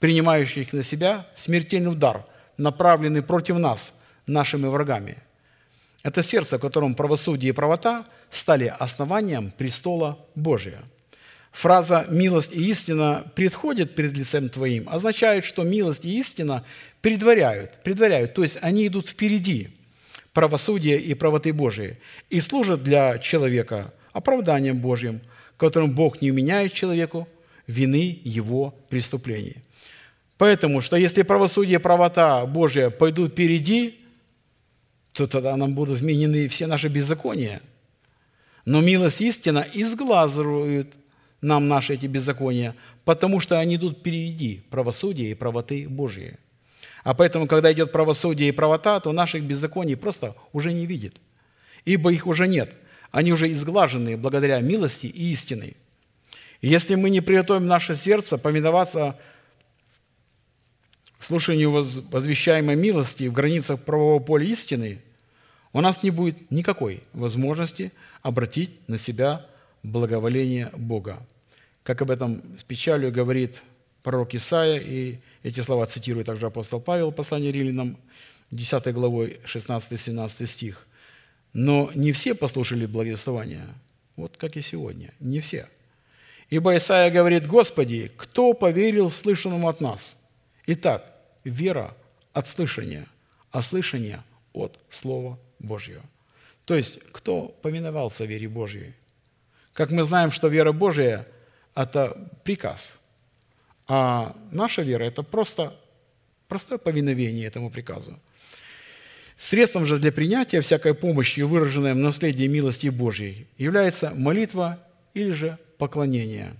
[SPEAKER 2] принимающих на себя смертельный удар, направленный против нас, нашими врагами. Это сердце, в котором правосудие и правота стали основанием престола Божия. Фраза «милость и истина предходят перед лицем Твоим» означает, что милость и истина предваряют, предваряют, то есть они идут впереди – правосудия и правоты Божией и служат для человека оправданием Божьим, которым Бог не уменяет человеку вины его преступлений. Поэтому, что если правосудие и правота Божия пойдут впереди, то тогда нам будут изменены все наши беззакония. Но милость истина изглазывает нам наши эти беззакония, потому что они идут впереди правосудия и правоты Божьей. А поэтому, когда идет правосудие и правота, то наших беззаконий просто уже не видит, ибо их уже нет. Они уже изглажены благодаря милости и истины. Если мы не приготовим наше сердце повиноваться слушанию возвещаемой милости в границах правового поля истины, у нас не будет никакой возможности обратить на себя благоволение Бога. Как об этом с печалью говорит пророк Исаия, и эти слова цитирует также апостол Павел, послание Римлянам, 10 главой, 16-17 стих. «Но не все послушали благовествования, вот как и сегодня, не все. Ибо Исаия говорит, «Господи, кто поверил слышанному от нас?» Итак, вера от слышания, а слышание от Слова Божьего. То есть, кто повиновался вере Божьей? Как мы знаем, что вера Божия – это приказ, а наша вера – это просто простое повиновение этому приказу. Средством же для принятия всякой помощи, выраженной в наследии милости Божьей, является молитва или же поклонение.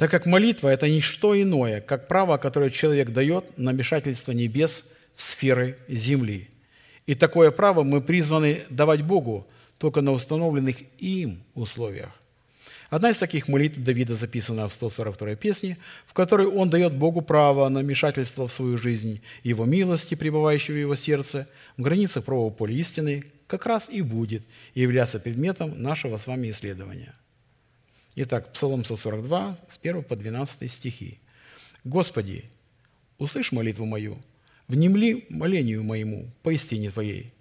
[SPEAKER 2] Так как молитва – это не что иное, как право, которое человек дает на вмешательство небес в сферы земли. И такое право мы призваны давать Богу – только на установленных им условиях. Одна из таких молитв Давида записана в 142-й песне, в которой он дает Богу право на вмешательство в свою жизнь, его милости, пребывающего в его сердце, в границах правого поля истины, как раз и будет являться предметом нашего с вами исследования. Итак, Псалом 142, с 1 по 12 стихи. «Господи, услышь молитву мою, внемли молению моему по истине Твоей.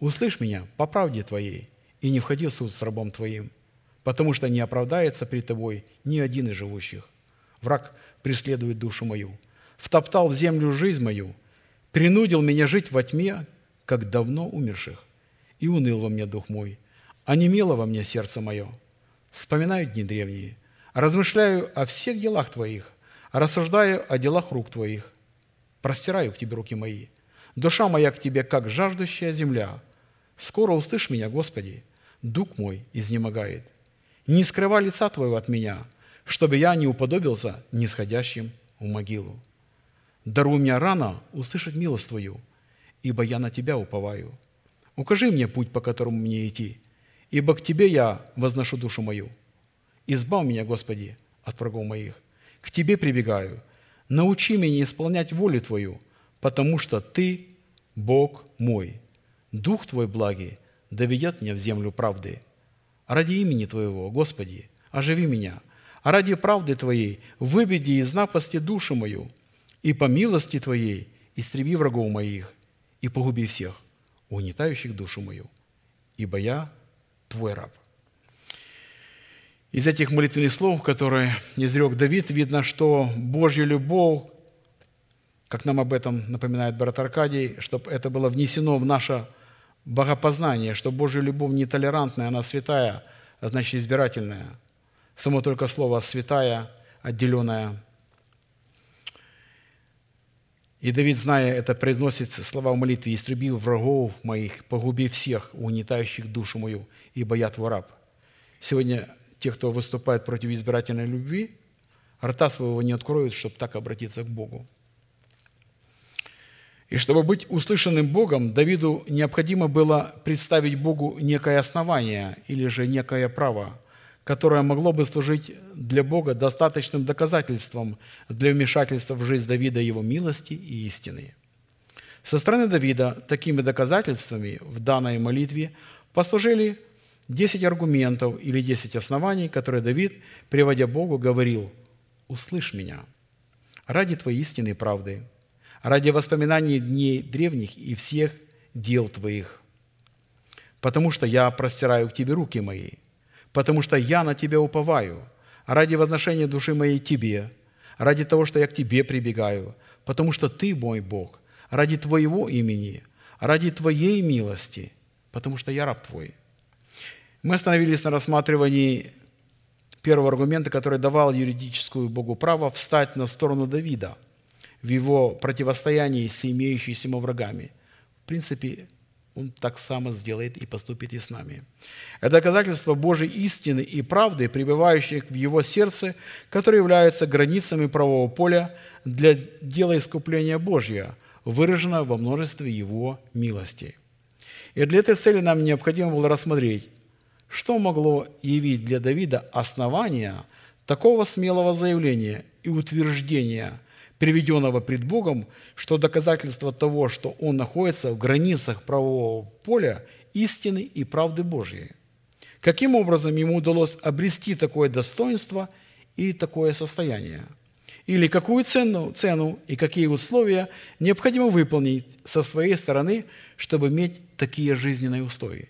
[SPEAKER 2] Услышь меня по правде Твоей, и не входи в суд с рабом твоим, потому что не оправдается при тобой ни один из живущих. Враг преследует душу мою, втоптал в землю жизнь мою, принудил меня жить во тьме, как давно умерших, и уныл во мне дух мой, а немело во мне сердце мое. Вспоминаю дни древние, размышляю о всех делах Твоих, рассуждаю о делах рук Твоих, простираю к Тебе руки мои. Душа моя к Тебе, как жаждущая земля. Скоро услышь меня, Господи, дух мой изнемогает. Не скрывай лица Твоего от меня, чтобы я не уподобился нисходящим в могилу. Даруй мне рано услышать милость Твою, ибо я на Тебя уповаю. Укажи мне путь, по которому мне идти, ибо к Тебе я возношу душу мою. Избав меня, Господи, от врагов моих. К Тебе прибегаю. Научи меня исполнять волю Твою, потому что Ты – Бог мой. Дух Твой благий доведет меня в землю правды. Ради имени Твоего, Господи, оживи меня, а ради правды Твоей выведи из напасти душу мою, и по милости Твоей истреби врагов моих, и погуби всех, угнетающих душу мою, ибо я Твой раб». Из этих молитвенных слов, которые изрек Давид, видно, что Божья любовь, как нам об этом напоминает брат Аркадий, чтобы это было внесено в наше богопознание, что Божья любовь не толерантная, она святая, а значит избирательная. Само только слово «святая», отделенная. И Давид, зная это, произносит слова в молитве «Истреби врагов моих, погуби всех, угнетающих душу мою, ибо я твой раб». Сегодня те, кто выступает против избирательной любви, рта своего не откроют, чтобы так обратиться к Богу. И чтобы быть услышанным Богом, Давиду необходимо было представить Богу некое основание или же некое право, которое могло бы служить для Бога достаточным доказательством для вмешательства в жизнь Давида его милости и истины. Со стороны Давида такими доказательствами в данной молитве послужили 10 аргументов или 10 оснований, которые Давид, приводя Богу, говорил «Услышь меня ради Твоей истинной правды, ради воспоминаний дней древних и всех дел Твоих. Потому что я простираю к Тебе руки мои, потому что я на Тебя уповаю, ради возношения души моей Тебе, ради того, что я к Тебе прибегаю, потому что Ты мой Бог, ради Твоего имени, ради Твоей милости, потому что я раб Твой. Мы остановились на рассматривании первого аргумента, который давал юридическую Богу право встать на сторону Давида – в его противостоянии с имеющимися врагами. В принципе, Он так само сделает и поступит и с нами. Это доказательство Божьей истины и правды, пребывающих в его сердце, которые являются границами правового поля для дела искупления Божьего, выражено во множестве его милостей. И для этой цели нам необходимо было рассмотреть, что могло явить для Давида основания такого смелого заявления и утверждения, приведенного пред Богом, что доказательство того, что он находится в границах правового поля истины и правды Божьей. Каким образом ему удалось обрести такое достоинство и такое состояние? Или какую цену, цену и какие условия необходимо выполнить со своей стороны, чтобы иметь такие жизненные устои?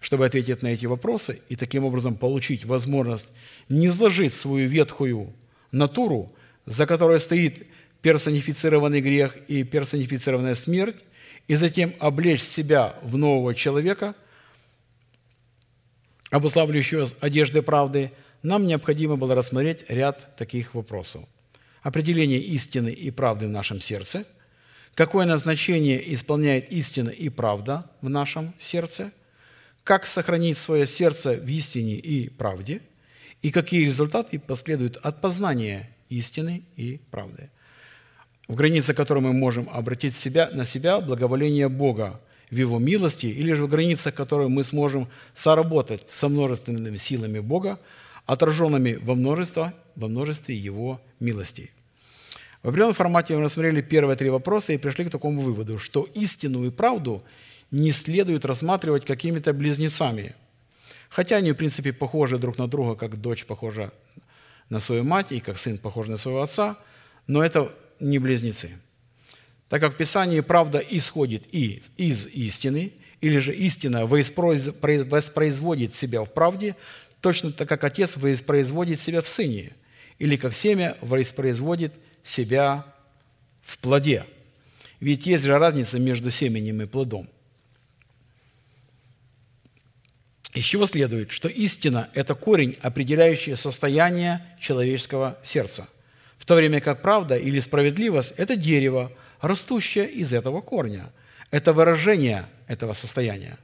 [SPEAKER 2] Чтобы ответить на эти вопросы и таким образом получить возможность не сложить свою ветхую натуру, за которой стоит персонифицированный грех и персонифицированная смерть, и затем облечь себя в нового человека, обуславливающего одежды правды, нам необходимо было рассмотреть ряд таких вопросов. Определение истины и правды в нашем сердце, какое назначение исполняет истина и правда в нашем сердце, как сохранить свое сердце в истине и правде, и какие результаты последуют от познания истины и правды, в границе которой мы можем обратить себя, на себя благоволение Бога в Его милости, или же в границах которой мы сможем соработать со множественными силами Бога, отраженными во множестве, во множестве Его милостей. В определенном формате мы рассмотрели первые три вопроса и пришли к такому выводу, что истину и правду не следует рассматривать какими-то близнецами, хотя они, в принципе, похожи друг на друга, как дочь похожа на свою мать и как сын похож на своего отца, но это не близнецы. Так как в Писании правда исходит и из истины, или же истина воспроизводит себя в правде, точно так как Отец воспроизводит себя в Сыне, или как семя воспроизводит себя в плоде. Ведь есть же разница между семенем и плодом – Из чего следует, что истина – это корень, определяющий состояние человеческого сердца, в то время как правда или справедливость – это дерево, растущее из этого корня. Это выражение этого состояния.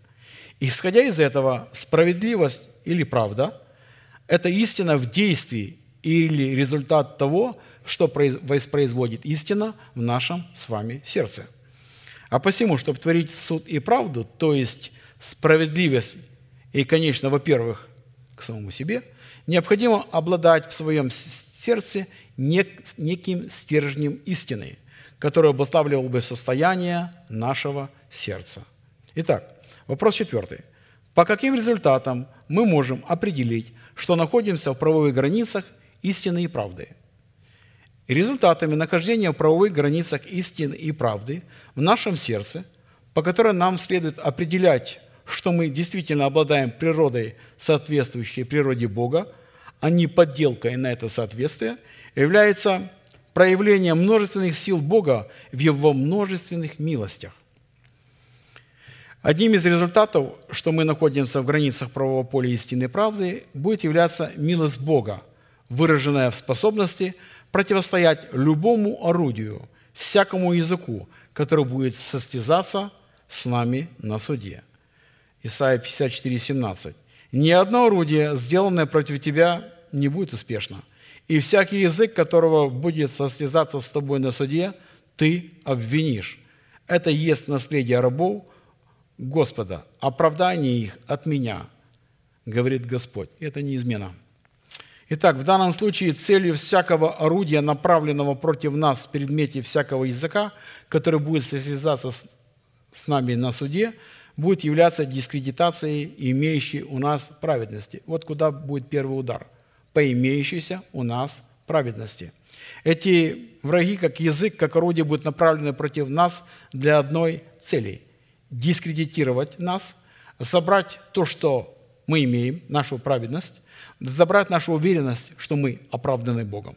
[SPEAKER 2] Исходя из этого, справедливость или правда – это истина в действии или результат того, что воспроизводит истина в нашем с вами сердце. А посему, чтобы творить суд и правду, то есть справедливость и, конечно, во-первых, к самому себе, необходимо обладать в своем сердце неким стержнем истины, который обуславливал бы состояние нашего сердца. Итак, вопрос четвертый. По каким результатам мы можем определить, что находимся в правовых границах истины и правды? результатами нахождения в правовых границах истины и правды в нашем сердце, по которым нам следует определять что мы действительно обладаем природой, соответствующей природе Бога, а не подделкой на это соответствие, является проявлением множественных сил Бога в Его множественных милостях. Одним из результатов, что мы находимся в границах правового поля истинной правды, будет являться милость Бога, выраженная в способности противостоять любому орудию, всякому языку, который будет состязаться с нами на суде. Исайя 54, 17. «Ни одно орудие, сделанное против тебя, не будет успешно, и всякий язык, которого будет состязаться с тобой на суде, ты обвинишь. Это есть наследие рабов Господа, оправдание их от меня, говорит Господь. Это не измена. Итак, в данном случае целью всякого орудия, направленного против нас в предмете всякого языка, который будет состязаться с нами на суде – будет являться дискредитацией имеющей у нас праведности. Вот куда будет первый удар. По имеющейся у нас праведности. Эти враги, как язык, как орудие, будут направлены против нас для одной цели – дискредитировать нас, забрать то, что мы имеем, нашу праведность, забрать нашу уверенность, что мы оправданы Богом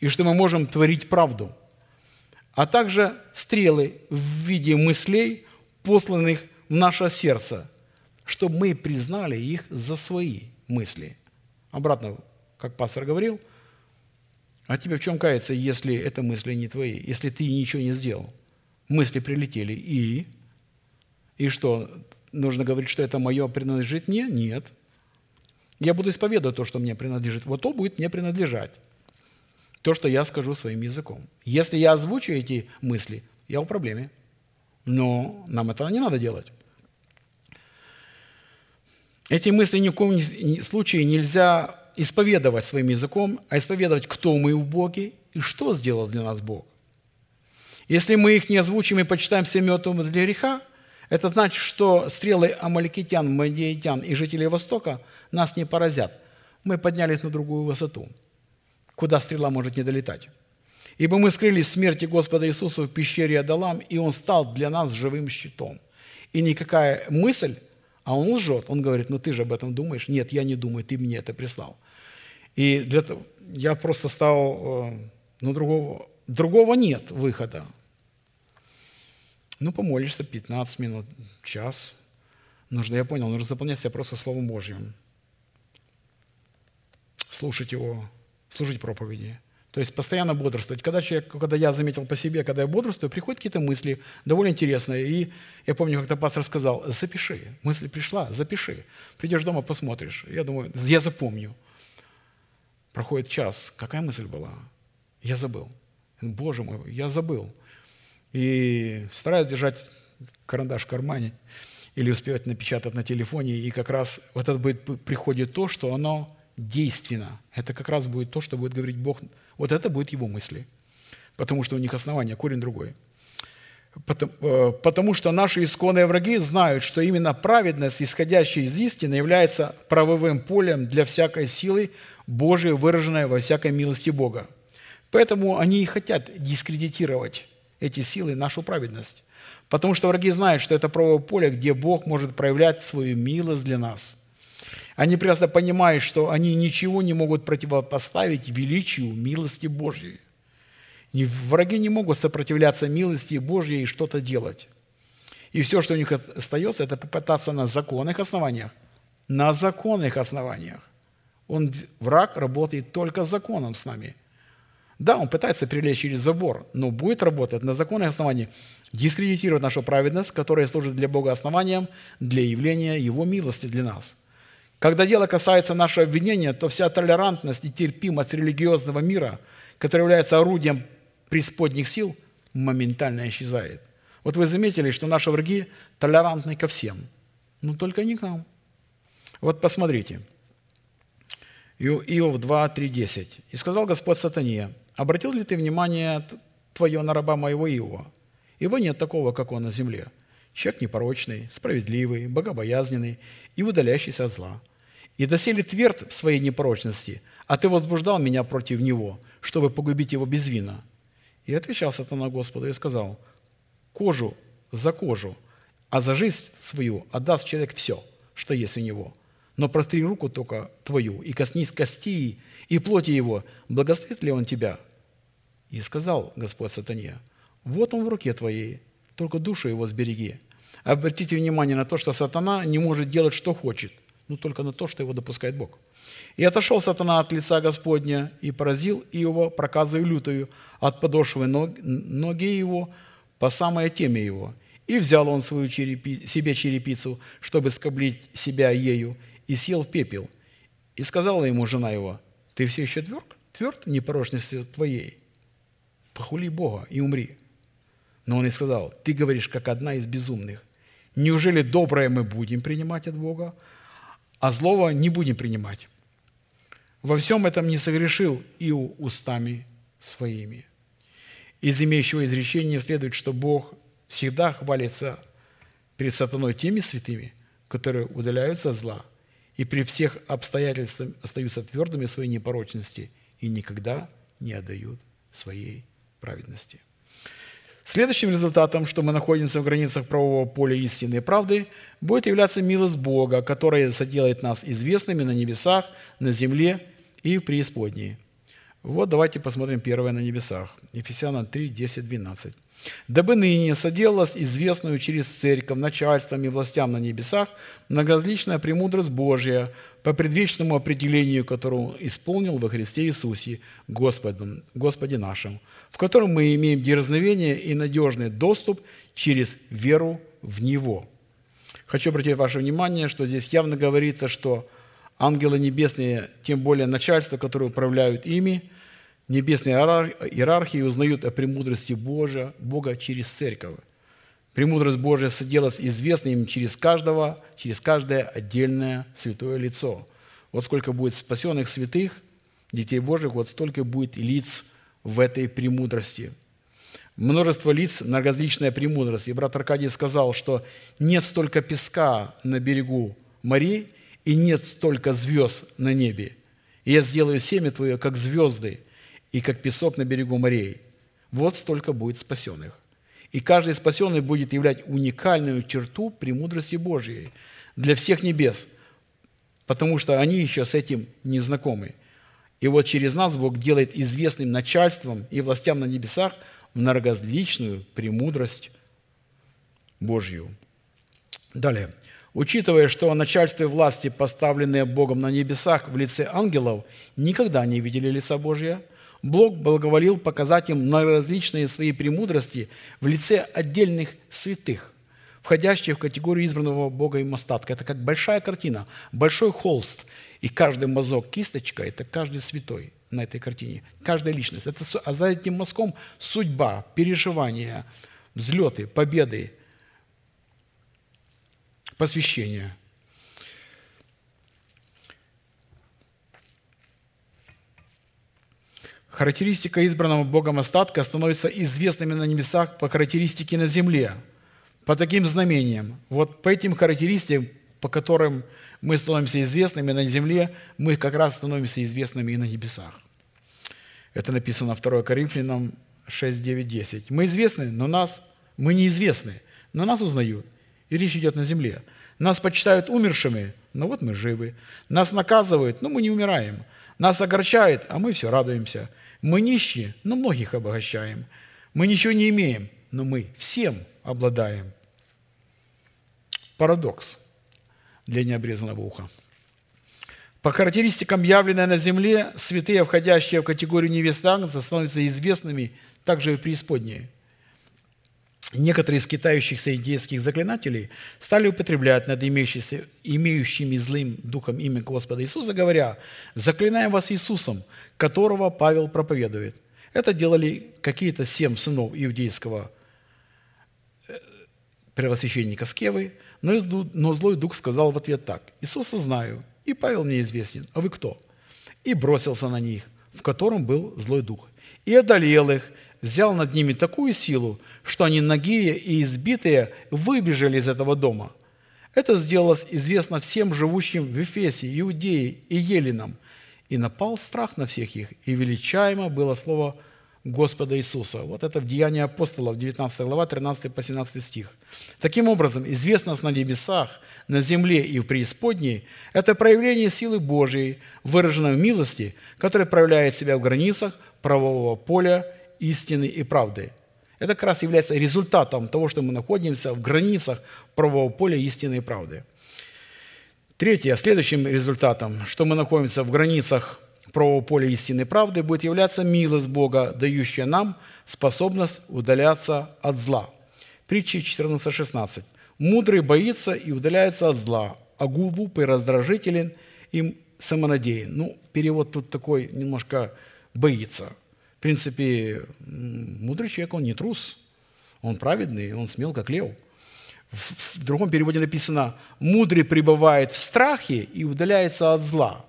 [SPEAKER 2] и что мы можем творить правду, а также стрелы в виде мыслей, посланных наше сердце, чтобы мы признали их за свои мысли. Обратно, как пастор говорил, а тебе в чем каяться, если это мысли не твои, если ты ничего не сделал? Мысли прилетели, и И что, нужно говорить, что это мое принадлежит мне? Нет. Я буду исповедовать то, что мне принадлежит. Вот то будет мне принадлежать. То, что я скажу своим языком. Если я озвучу эти мысли, я в проблеме. Но нам этого не надо делать. Эти мысли ни в коем случае нельзя исповедовать своим языком, а исповедовать, кто мы в Боге и что сделал для нас Бог. Если мы их не озвучим и почитаем все мертвым для греха, это значит, что стрелы амаликитян, мадиитян и жителей Востока нас не поразят. Мы поднялись на другую высоту, куда стрела может не долетать. Ибо мы скрылись смерти Господа Иисуса в пещере Адалам, и Он стал для нас живым щитом. И никакая мысль, а Он лжет, Он говорит, ну ты же об этом думаешь. Нет, я не думаю, ты мне это прислал. И для того, я просто стал, э, ну другого, другого нет выхода. Ну, помолишься 15 минут, час. Нужно, я понял, нужно заполнять себя просто Словом Божьим. Слушать Его, служить проповеди. То есть постоянно бодрствовать. Когда, человек, когда я заметил по себе, когда я бодрствую, приходят какие-то мысли довольно интересные. И я помню, как-то пастор сказал, запиши. Мысль пришла, запиши. Придешь дома, посмотришь. Я думаю, я запомню. Проходит час. Какая мысль была? Я забыл. Боже мой, я забыл. И стараюсь держать карандаш в кармане или успевать напечатать на телефоне. И как раз вот это будет, приходит то, что оно действенно. Это как раз будет то, что будет говорить Бог. Вот это будет его мысли. Потому что у них основание, корень другой. Потому, э, потому что наши исконные враги знают, что именно праведность, исходящая из истины, является правовым полем для всякой силы Божией, выраженной во всякой милости Бога. Поэтому они и хотят дискредитировать эти силы, нашу праведность. Потому что враги знают, что это правое поле, где Бог может проявлять свою милость для нас – они прекрасно понимают, что они ничего не могут противопоставить величию милости Божьей. Враги не могут сопротивляться милости Божьей и что-то делать. И все, что у них остается, это попытаться на законных основаниях. На законных основаниях. Он, враг работает только законом с нами. Да, он пытается перелезть через забор, но будет работать на законных основаниях, дискредитировать нашу праведность, которая служит для Бога основанием для явления Его милости для нас – когда дело касается нашего обвинения, то вся толерантность и терпимость религиозного мира, который является орудием преисподних сил, моментально исчезает. Вот вы заметили, что наши враги толерантны ко всем, но только не к нам. Вот посмотрите. Иов 2, 3, 10. «И сказал Господь сатане, обратил ли ты внимание твое на раба моего Иова? Ибо нет такого, как он на земле. Человек непорочный, справедливый, богобоязненный и удаляющийся от зла» и доселе тверд в своей непорочности, а ты возбуждал меня против него, чтобы погубить его без вина. И отвечал сатана Господу и сказал, кожу за кожу, а за жизнь свою отдаст человек все, что есть у него. Но протри руку только твою, и коснись кости и плоти его, благословит ли он тебя? И сказал Господь сатане, вот он в руке твоей, только душу его сбереги. Обратите внимание на то, что сатана не может делать, что хочет – ну, только на то, что его допускает Бог. «И отошел сатана от лица Господня, и поразил Иова проказою лютою от подошвы ног, ноги его по самой теме его. И взял он свою черепи, себе черепицу, чтобы скоблить себя ею, и съел пепел. И сказала ему жена его, «Ты все еще тверд, тверд в непорочности твоей? Похули Бога и умри». Но он и сказал, «Ты говоришь, как одна из безумных. Неужели доброе мы будем принимать от Бога, а злого не будем принимать. Во всем этом не согрешил и устами своими. Из имеющего изречения следует, что Бог всегда хвалится перед сатаной теми святыми, которые удаляются от зла и при всех обстоятельствах остаются твердыми в своей непорочности и никогда не отдают своей праведности. Следующим результатом, что мы находимся в границах правового поля истины и правды, будет являться милость Бога, которая соделает нас известными на небесах, на земле и в преисподней. Вот давайте посмотрим первое на небесах. Ефесянам 3, 10, 12. «Дабы ныне соделалась известную через церковь, начальством и властям на небесах многоразличная премудрость Божья по предвечному определению, которую исполнил во Христе Иисусе, Господом, Господе нашим, в котором мы имеем дерзновение и надежный доступ через веру в Него. Хочу обратить ваше внимание, что здесь явно говорится, что ангелы небесные, тем более начальство, которое управляют ими, небесные иерархии узнают о премудрости Божия, Бога через церковь. Премудрость Божия соделалась известна им через каждого, через каждое отдельное святое лицо. Вот сколько будет спасенных святых, детей Божьих, вот столько будет лиц в этой премудрости. Множество лиц на различная премудрость. И брат Аркадий сказал, что нет столько песка на берегу морей, и нет столько звезд на небе. И я сделаю семя твое, как звезды, и как песок на берегу морей. Вот столько будет спасенных. И каждый спасенный будет являть уникальную черту премудрости Божьей для всех небес, потому что они еще с этим не знакомы. И вот через нас Бог делает известным начальством и властям на небесах многоразличную премудрость Божью. Далее. Учитывая, что начальство и власти, поставленные Богом на небесах в лице ангелов, никогда не видели лица Божия – Бог благоволил показать им многоразличные свои премудрости в лице отдельных святых, входящих в категорию избранного Бога и остатка. Это как большая картина, большой холст, и каждый мазок, кисточка – это каждый святой на этой картине, каждая личность. Это, а за этим мазком судьба, переживания, взлеты, победы, посвящение – Характеристика избранного Богом остатка становится известными на небесах по характеристике на земле, по таким знамениям. Вот по этим характеристикам, по которым мы становимся известными на земле, мы как раз становимся известными и на небесах. Это написано 2 Коринфянам 6, 9, 10. Мы известны, но нас, мы неизвестны, но нас узнают. И речь идет на земле. Нас почитают умершими, но вот мы живы. Нас наказывают, но мы не умираем. Нас огорчают, а мы все радуемся – мы нищие, но многих обогащаем. Мы ничего не имеем, но мы всем обладаем. Парадокс для необрезанного уха. По характеристикам, явленной на земле, святые, входящие в категорию невест Агнца, становятся известными также и в преисподней. Некоторые из китающихся идейских заклинателей стали употреблять над имеющими злым духом имя Господа Иисуса, говоря, «Заклинаем вас Иисусом, которого Павел проповедует». Это делали какие-то семь сынов иудейского э, первосвященника Скевы, но, злой дух сказал в ответ так, «Иисуса знаю, и Павел мне известен, а вы кто?» И бросился на них, в котором был злой дух, и одолел их, взял над ними такую силу, что они нагие и избитые выбежали из этого дома. Это сделалось известно всем живущим в Эфесе, Иудее и Елинам. И напал страх на всех их, и величаемо было слово Господа Иисуса. Вот это в Деянии апостолов, 19 глава, 13 по 17 стих. Таким образом, известность на небесах, на земле и в преисподней – это проявление силы Божией, выраженной в милости, которая проявляет себя в границах правового поля истины и правды. Это как раз является результатом того, что мы находимся в границах правового поля истины и правды. Третье, следующим результатом, что мы находимся в границах правового поля истины и правды, будет являться милость Бога, дающая нам способность удаляться от зла. Притчи 14.16. «Мудрый боится и удаляется от зла, а глупый раздражителен им самонадеян». Ну, перевод тут такой немножко «боится» принципе, мудрый человек, он не трус, он праведный, он смел, как лев. В другом переводе написано, мудрый пребывает в страхе и удаляется от зла.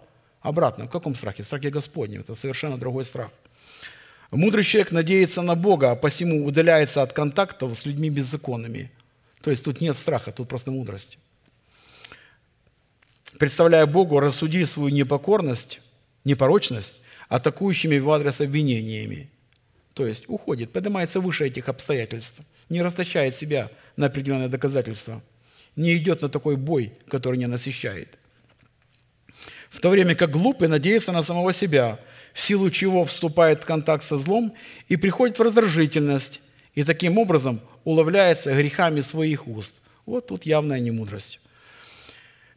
[SPEAKER 2] Обратно, в каком страхе? В страхе Господнем. Это совершенно другой страх. Мудрый человек надеется на Бога, а посему удаляется от контактов с людьми беззаконными. То есть тут нет страха, тут просто мудрость. Представляя Богу, рассуди свою непокорность, непорочность атакующими в адрес обвинениями. То есть уходит, поднимается выше этих обстоятельств, не расточает себя на определенные доказательства, не идет на такой бой, который не насыщает. В то время как глупый надеется на самого себя, в силу чего вступает в контакт со злом и приходит в раздражительность, и таким образом уловляется грехами своих уст. Вот тут явная немудрость.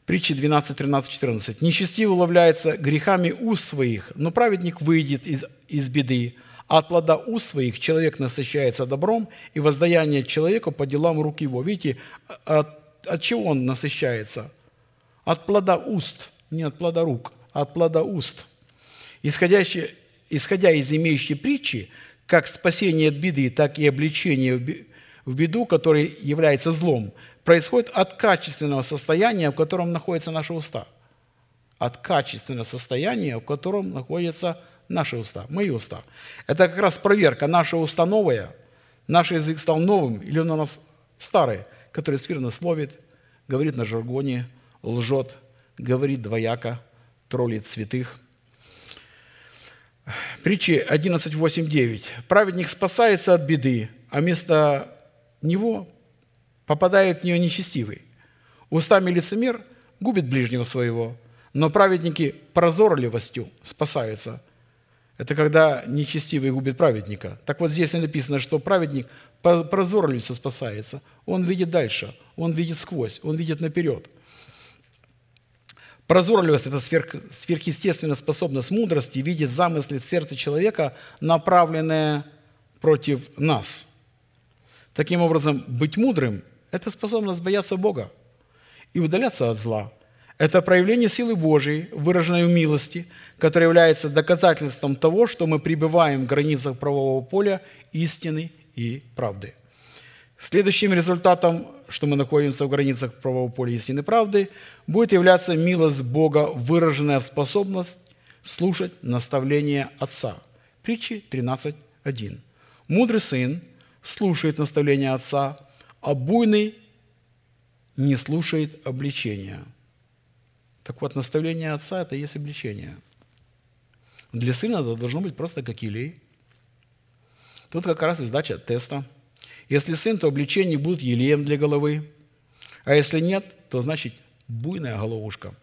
[SPEAKER 2] Притчи 12, 13, 14. «Нечестивый уловляется грехами уст своих, но праведник выйдет из, из беды. А от плода уст своих человек насыщается добром, и воздаяние человеку по делам рук его». Видите, от, от чего он насыщается? От плода уст, не от плода рук, а от плода уст. Исходящие, исходя из имеющей притчи, как спасение от беды, так и обличение в беду, который является злом, происходит от качественного состояния, в котором находятся наши уста. От качественного состояния, в котором находятся наши уста, мои уста. Это как раз проверка, наши уста новые, наш язык стал новым, или он у нас старый, который скверно словит, говорит на жаргоне, лжет, говорит двояко, троллит святых. Притчи 11.8.9. Праведник спасается от беды, а вместо него попадает в нее нечестивый. Устами лицемер губит ближнего своего, но праведники прозорливостью спасаются. Это когда нечестивый губит праведника. Так вот здесь написано, что праведник прозорливостью спасается. Он видит дальше, он видит сквозь, он видит наперед. Прозорливость – это сверх, сверхъестественная способность мудрости видеть замыслы в сердце человека, направленные против нас. Таким образом, быть мудрым – это способность бояться Бога и удаляться от зла – это проявление силы Божией, выраженной в милости, которое является доказательством того, что мы пребываем в границах правового поля истины и правды. Следующим результатом, что мы находимся в границах правового поля истины и правды, будет являться милость Бога, выраженная в способность слушать наставления Отца. Притчи 13.1. Мудрый сын слушает наставления Отца, а буйный не слушает обличения – так вот, наставление отца – это есть обличение. Для сына это должно быть просто как елей. Тут как раз и сдача теста. Если сын, то обличения будут елеем для головы. А если нет, то значит буйная головушка.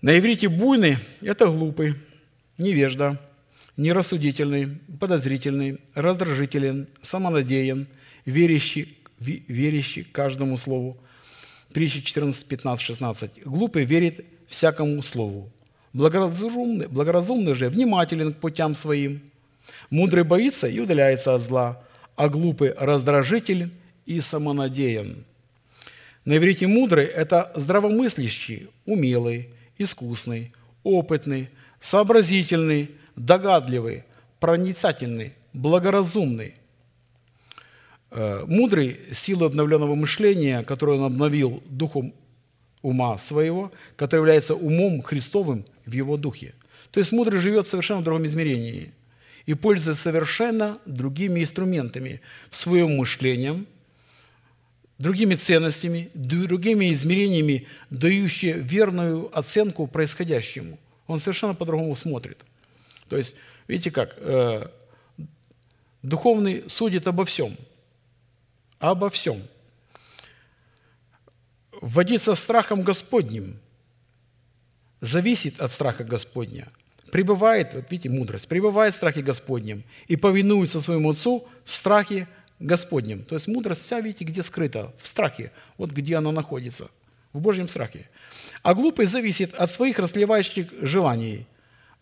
[SPEAKER 2] На иврите буйный – это глупый, невежда, нерассудительный, подозрительный, раздражителен, самонадеян, верящий, верящий каждому слову, Притча 14, 15, 16. «Глупый верит всякому слову. Благоразумный, благоразумный же внимателен к путям своим. Мудрый боится и удаляется от зла, а глупый раздражителен и самонадеян». На иврите «мудрый» – это здравомыслящий, умелый, искусный, опытный, сообразительный, догадливый, проницательный, благоразумный – Э, мудрый силу обновленного мышления, которую он обновил духом ума своего, который является умом Христовым в его духе. То есть мудрый живет в совершенно другом измерении и пользуется совершенно другими инструментами в своем мышлении, другими ценностями, другими измерениями, дающие верную оценку происходящему. Он совершенно по-другому смотрит. То есть, видите как, э, духовный судит обо всем – обо всем. Вводиться страхом Господним зависит от страха Господня. Пребывает, вот видите, мудрость, пребывает в страхе Господнем и повинуется своему Отцу в страхе Господнем. То есть мудрость вся, видите, где скрыта? В страхе. Вот где она находится. В Божьем страхе. А глупый зависит от своих расливающих желаний.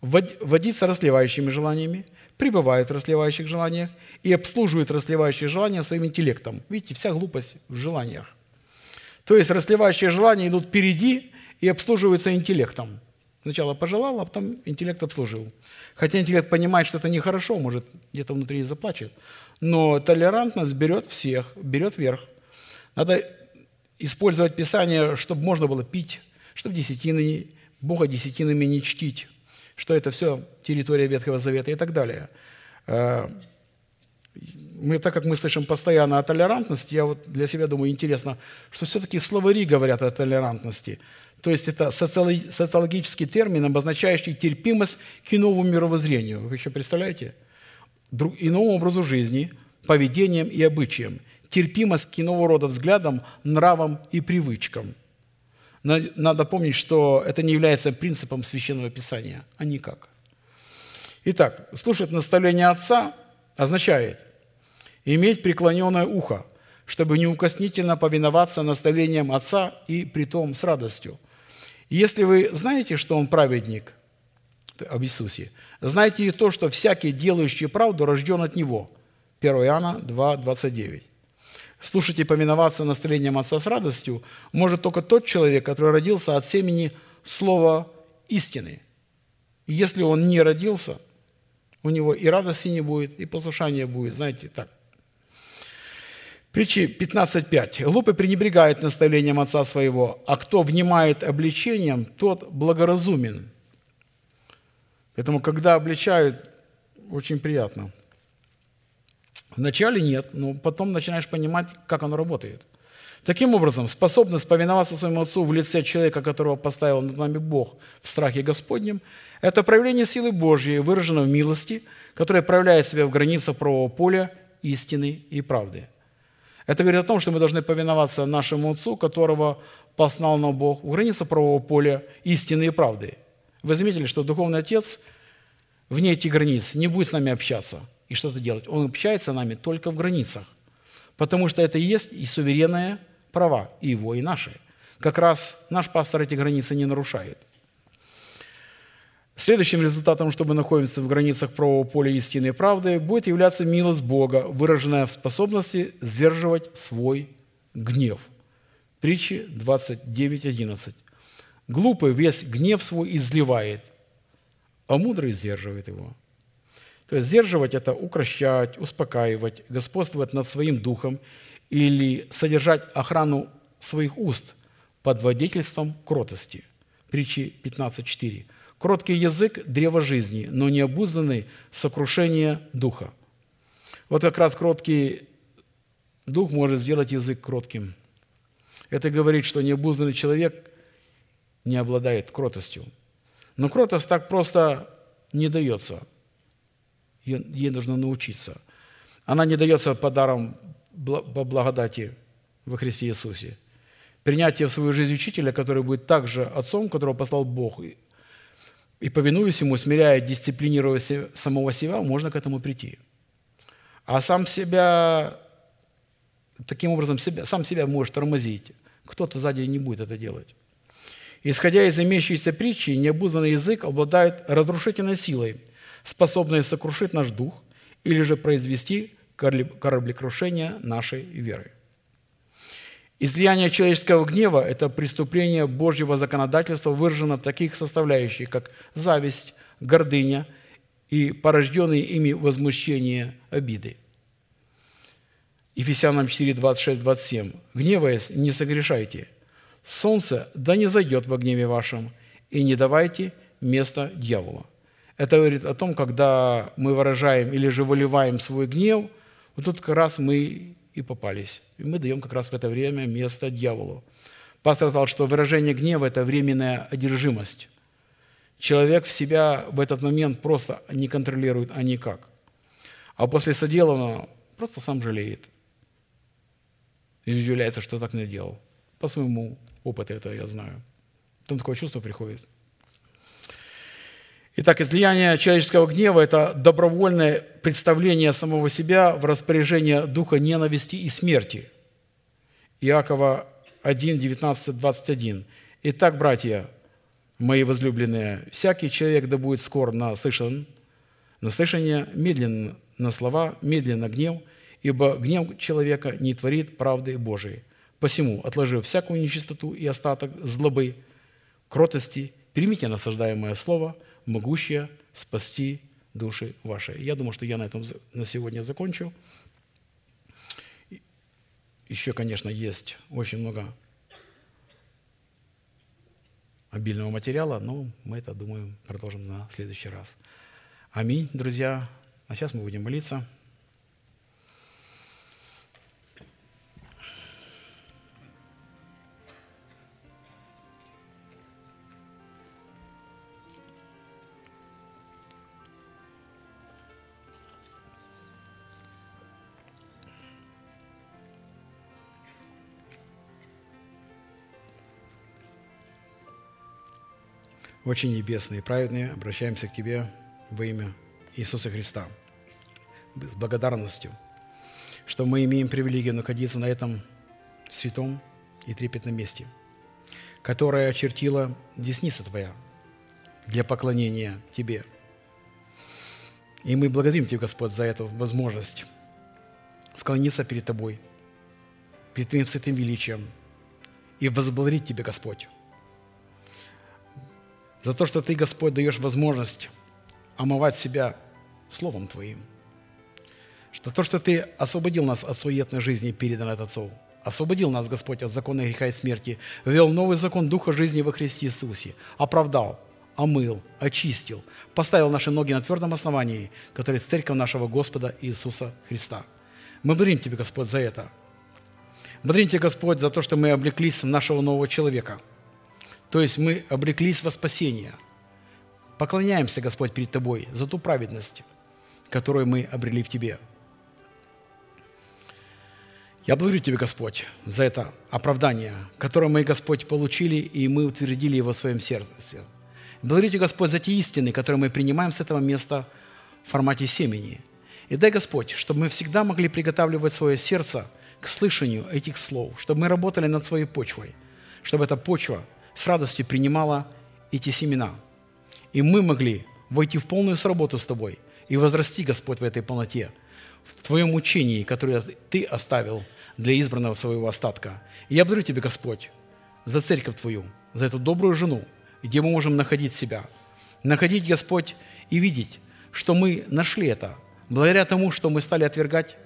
[SPEAKER 2] Водиться расливающими желаниями – пребывает в расливающих желаниях и обслуживает расливающие желания своим интеллектом. Видите, вся глупость в желаниях. То есть расливающие желания идут впереди и обслуживаются интеллектом. Сначала пожелал, а потом интеллект обслужил. Хотя интеллект понимает, что это нехорошо, может, где-то внутри и заплачет. Но толерантность берет всех, берет верх. Надо использовать Писание, чтобы можно было пить, чтобы десятины, Бога десятинами не чтить что это все территория Ветхого Завета и так далее. Э, мы, так как мы слышим постоянно о толерантности, я вот для себя думаю, интересно, что все-таки словари говорят о толерантности. То есть это социологический термин, обозначающий терпимость к иному мировоззрению. Вы еще представляете? Иному образу жизни, поведением и обычаям. Терпимость к иного рода взглядам, нравам и привычкам – надо помнить, что это не является принципом Священного Писания, а никак. Итак, слушать наставление Отца означает иметь преклоненное ухо, чтобы неукоснительно повиноваться наставлениям Отца и притом с радостью. Если вы знаете, что Он праведник, об Иисусе, знайте и то, что всякий, делающий правду, рожден от Него. 1 Иоанна 2, 29. Слушать и повиноваться наставлениям Отца с радостью может только тот человек, который родился от семени Слова истины. Если он не родился, у него и радости не будет, и послушания будет, знаете, так. Притчи 15.5. «Глупый пренебрегает наставлением отца своего, а кто внимает обличением, тот благоразумен». Поэтому, когда обличают, очень приятно – Вначале нет, но потом начинаешь понимать, как оно работает. Таким образом, способность повиноваться своему Отцу в лице человека, которого поставил над нами Бог в страхе Господнем, это проявление силы Божьей, выраженной в милости, которая проявляет себя в границах правового поля истины и правды. Это говорит о том, что мы должны повиноваться нашему Отцу, которого послал нам Бог в границах правового поля истины и правды. Вы заметили, что Духовный Отец вне этих границ не будет с нами общаться – и что-то делать. Он общается с нами только в границах, потому что это и есть и суверенные права, и его, и наши. Как раз наш пастор эти границы не нарушает. Следующим результатом, чтобы находиться в границах правового поля истины и правды, будет являться милость Бога, выраженная в способности сдерживать свой гнев. Притчи 29.11. Глупый весь гнев свой изливает, а мудрый сдерживает его. То есть сдерживать – это укращать, успокаивать, господствовать над своим духом или содержать охрану своих уст под водительством кротости. Притчи 15.4. Кроткий язык – древо жизни, но необузданный – сокрушение духа. Вот как раз кроткий дух может сделать язык кротким. Это говорит, что необузданный человек не обладает кротостью. Но кротость так просто не дается – ей нужно научиться. Она не дается подаром по благодати во Христе Иисусе. Принятие в свою жизнь учителя, который будет также отцом, которого послал Бог, и повинуясь ему, смиряя, дисциплинируя самого себя, можно к этому прийти. А сам себя, таким образом, себя, сам себя может тормозить. Кто-то сзади не будет это делать. Исходя из имеющейся притчи, необузанный язык обладает разрушительной силой – способные сокрушить наш дух или же произвести кораблекрушение нашей веры. Излияние человеческого гнева – это преступление Божьего законодательства, выражено в таких составляющих, как зависть, гордыня и порожденные ими возмущение обиды. Ефесянам 4, 26, 27. «Гневаясь, не согрешайте. Солнце да не зайдет во гневе вашем, и не давайте места дьявола. Это говорит о том, когда мы выражаем или же выливаем свой гнев, вот тут как раз мы и попались. И мы даем как раз в это время место дьяволу. Пастор сказал, что выражение гнева – это временная одержимость. Человек в себя в этот момент просто не контролирует, а никак. А после соделанного просто сам жалеет. И удивляется, что так не делал. По своему опыту это я знаю. Там такое чувство приходит – Итак, излияние человеческого гнева – это добровольное представление самого себя в распоряжение духа ненависти и смерти. Иакова 1, 19, 21. «Итак, братья, мои возлюбленные, всякий человек да будет скор на, слышан, на слышание, медленно на слова, медленно гнев, ибо гнев человека не творит правды Божией. Посему, отложив всякую нечистоту и остаток злобы, кротости, примите насаждаемое слово – могущая спасти души ваши. Я думаю, что я на этом на сегодня закончу. Еще, конечно, есть очень много обильного материала, но мы это, думаю, продолжим на следующий раз. Аминь, друзья. А сейчас мы будем молиться. Очень небесные и праведные, обращаемся к Тебе во имя Иисуса Христа с благодарностью, что мы имеем привилегию находиться на этом святом и трепетном месте, которое очертила десница Твоя для поклонения Тебе. И мы благодарим Тебя, Господь, за эту возможность склониться перед Тобой перед Твоим святым величием и возблагодарить Тебя, Господь, за то, что Ты, Господь, даешь возможность омывать себя Словом Твоим. За то, что Ты освободил нас от суетной жизни, переданной от Отцов. Освободил нас, Господь, от закона греха и смерти. Ввел новый закон Духа жизни во Христе Иисусе. Оправдал, омыл, очистил, поставил наши ноги на твердом основании, которое церковь нашего Господа Иисуса Христа. Мы благодарим Тебя, Господь, за это. Благодарим Тебя, Господь, за то, что мы облеклись в нашего нового человека. То есть мы облеклись во спасение. Поклоняемся, Господь, перед Тобой за ту праведность, которую мы обрели в Тебе. Я благодарю Тебя, Господь, за это оправдание, которое мы, Господь, получили, и мы утвердили его в своем сердце. Благодарю Тебя, Господь, за те истины, которые мы принимаем с этого места в формате семени. И дай, Господь, чтобы мы всегда могли приготавливать свое сердце к слышанию этих слов, чтобы мы работали над своей почвой, чтобы эта почва с радостью принимала эти семена. И мы могли войти в полную сработу с Тобой и возрасти, Господь, в этой полноте, в Твоем учении, которое Ты оставил для избранного своего остатка. И я благодарю Тебя, Господь, за церковь Твою, за эту добрую жену, где мы можем находить себя. Находить, Господь, и видеть, что мы нашли это, благодаря тому, что мы стали отвергать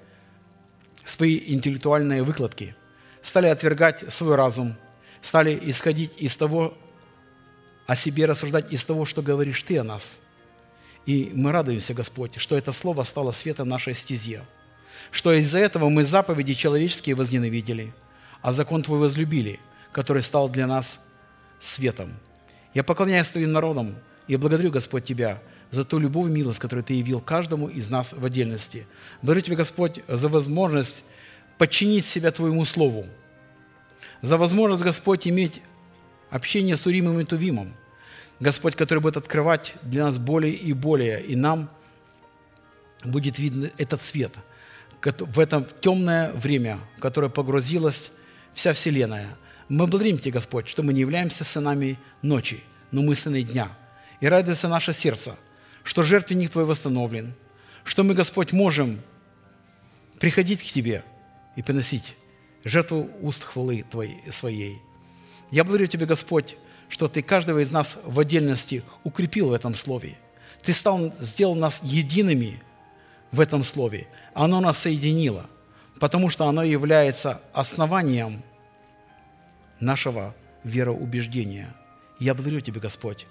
[SPEAKER 2] свои интеллектуальные выкладки, стали отвергать свой разум, стали исходить из того, о себе рассуждать из того, что говоришь Ты о нас. И мы радуемся, Господь, что это Слово стало светом нашей стезе, что из-за этого мы заповеди человеческие возненавидели, а закон Твой возлюбили, который стал для нас светом. Я поклоняюсь Твоим народам и благодарю, Господь, Тебя за ту любовь и милость, которую Ты явил каждому из нас в отдельности. Благодарю Тебя, Господь, за возможность подчинить себя Твоему Слову, за возможность, Господь, иметь общение с Уримом и Тувимом, Господь, который будет открывать для нас более и более, и нам будет видно этот свет в это темное время, в которое погрузилась вся Вселенная – мы благодарим Тебя, Господь, что мы не являемся сынами ночи, но мы сыны дня. И радуется наше сердце, что жертвенник Твой восстановлен, что мы, Господь, можем приходить к Тебе и приносить жертву уст хвалы Твоей, Своей. Я благодарю Тебя, Господь, что Ты каждого из нас в отдельности укрепил в этом Слове. Ты стал, сделал нас едиными в этом Слове. Оно нас соединило, потому что оно является основанием нашего вероубеждения. Я благодарю Тебя, Господь,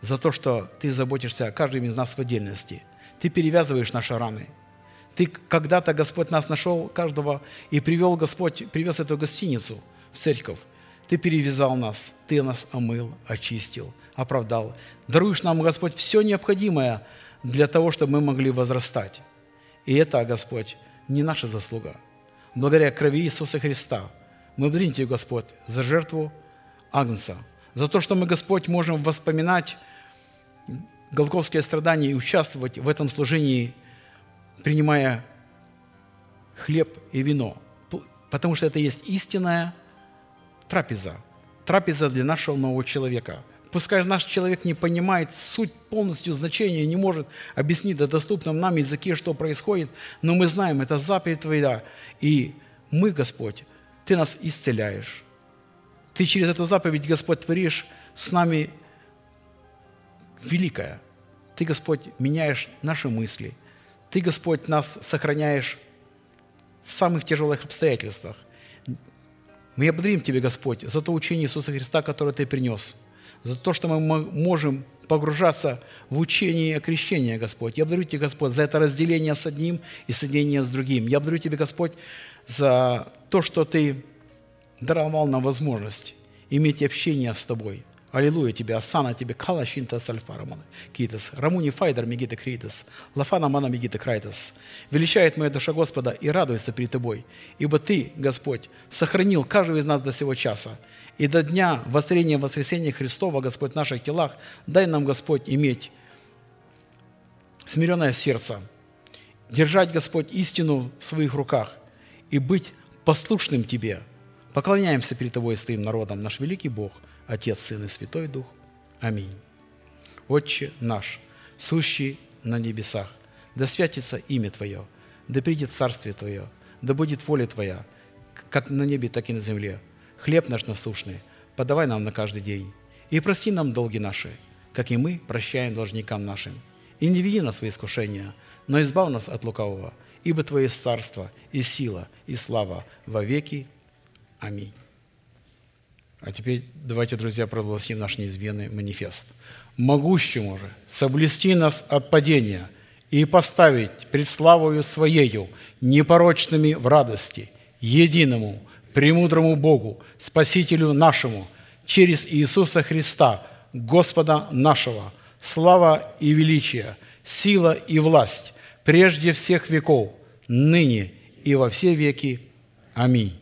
[SPEAKER 2] за то, что Ты заботишься о каждом из нас в отдельности. Ты перевязываешь наши раны. Ты когда-то, Господь, нас нашел каждого и привел, Господь, привез эту гостиницу в церковь. Ты перевязал нас, Ты нас омыл, очистил, оправдал. Даруешь нам, Господь, все необходимое для того, чтобы мы могли возрастать. И это, Господь, не наша заслуга. Благодаря крови Иисуса Христа – мы благодарим Тебя, Господь, за жертву Агнца, за то, что мы, Господь, можем воспоминать голковские страдания и участвовать в этом служении, принимая хлеб и вино, потому что это есть истинная трапеза, трапеза для нашего нового человека. Пускай наш человек не понимает суть полностью значения, не может объяснить на доступном нам языке, что происходит, но мы знаем, это заповедь Твоя, и мы, Господь, ты нас исцеляешь. Ты через эту заповедь, Господь, творишь с нами великое. Ты, Господь, меняешь наши мысли. Ты, Господь, нас сохраняешь в самых тяжелых обстоятельствах. Мы благодарим Тебя, Господь, за то учение Иисуса Христа, которое Ты принес, за то, что мы можем погружаться в учение крещения, Господь. Я благодарю Тебя, Господь, за это разделение с одним и соединение с другим. Я благодарю Тебя, Господь, за то, что Ты даровал нам возможность иметь общение с Тобой. Аллилуйя Тебе, Асана Тебе, Кала Шинта Сальфарамана, Китас, Рамуни Файдер Мегита Критас, Лафана Мана Мегита Крайтас. Величает моя душа Господа и радуется перед Тобой, ибо Ты, Господь, сохранил каждого из нас до сего часа, и до дня воцарения воскресения Христова, Господь, в наших телах, дай нам, Господь, иметь смиренное сердце, держать, Господь, истину в своих руках и быть послушным Тебе. Поклоняемся перед Тобой и стоим народом, наш великий Бог, Отец, Сын и Святой Дух. Аминь. Отче наш, сущий на небесах, да святится имя Твое, да придет Царствие Твое, да будет воля Твоя, как на небе, так и на земле. Хлеб наш насущный подавай нам на каждый день. И прости нам долги наши, как и мы прощаем должникам нашим. И не веди нас в искушения, но избав нас от лукавого, ибо Твое царство, и сила, и слава во веки. Аминь. А теперь давайте, друзья, прогласим наш неизменный манифест. «Могущему же соблюсти нас от падения и поставить пред славою Своею непорочными в радости, единому, премудрому Богу, Спасителю нашему, через Иисуса Христа, Господа нашего, слава и величие, сила и власть, прежде всех веков, ныне и во все веки. Аминь.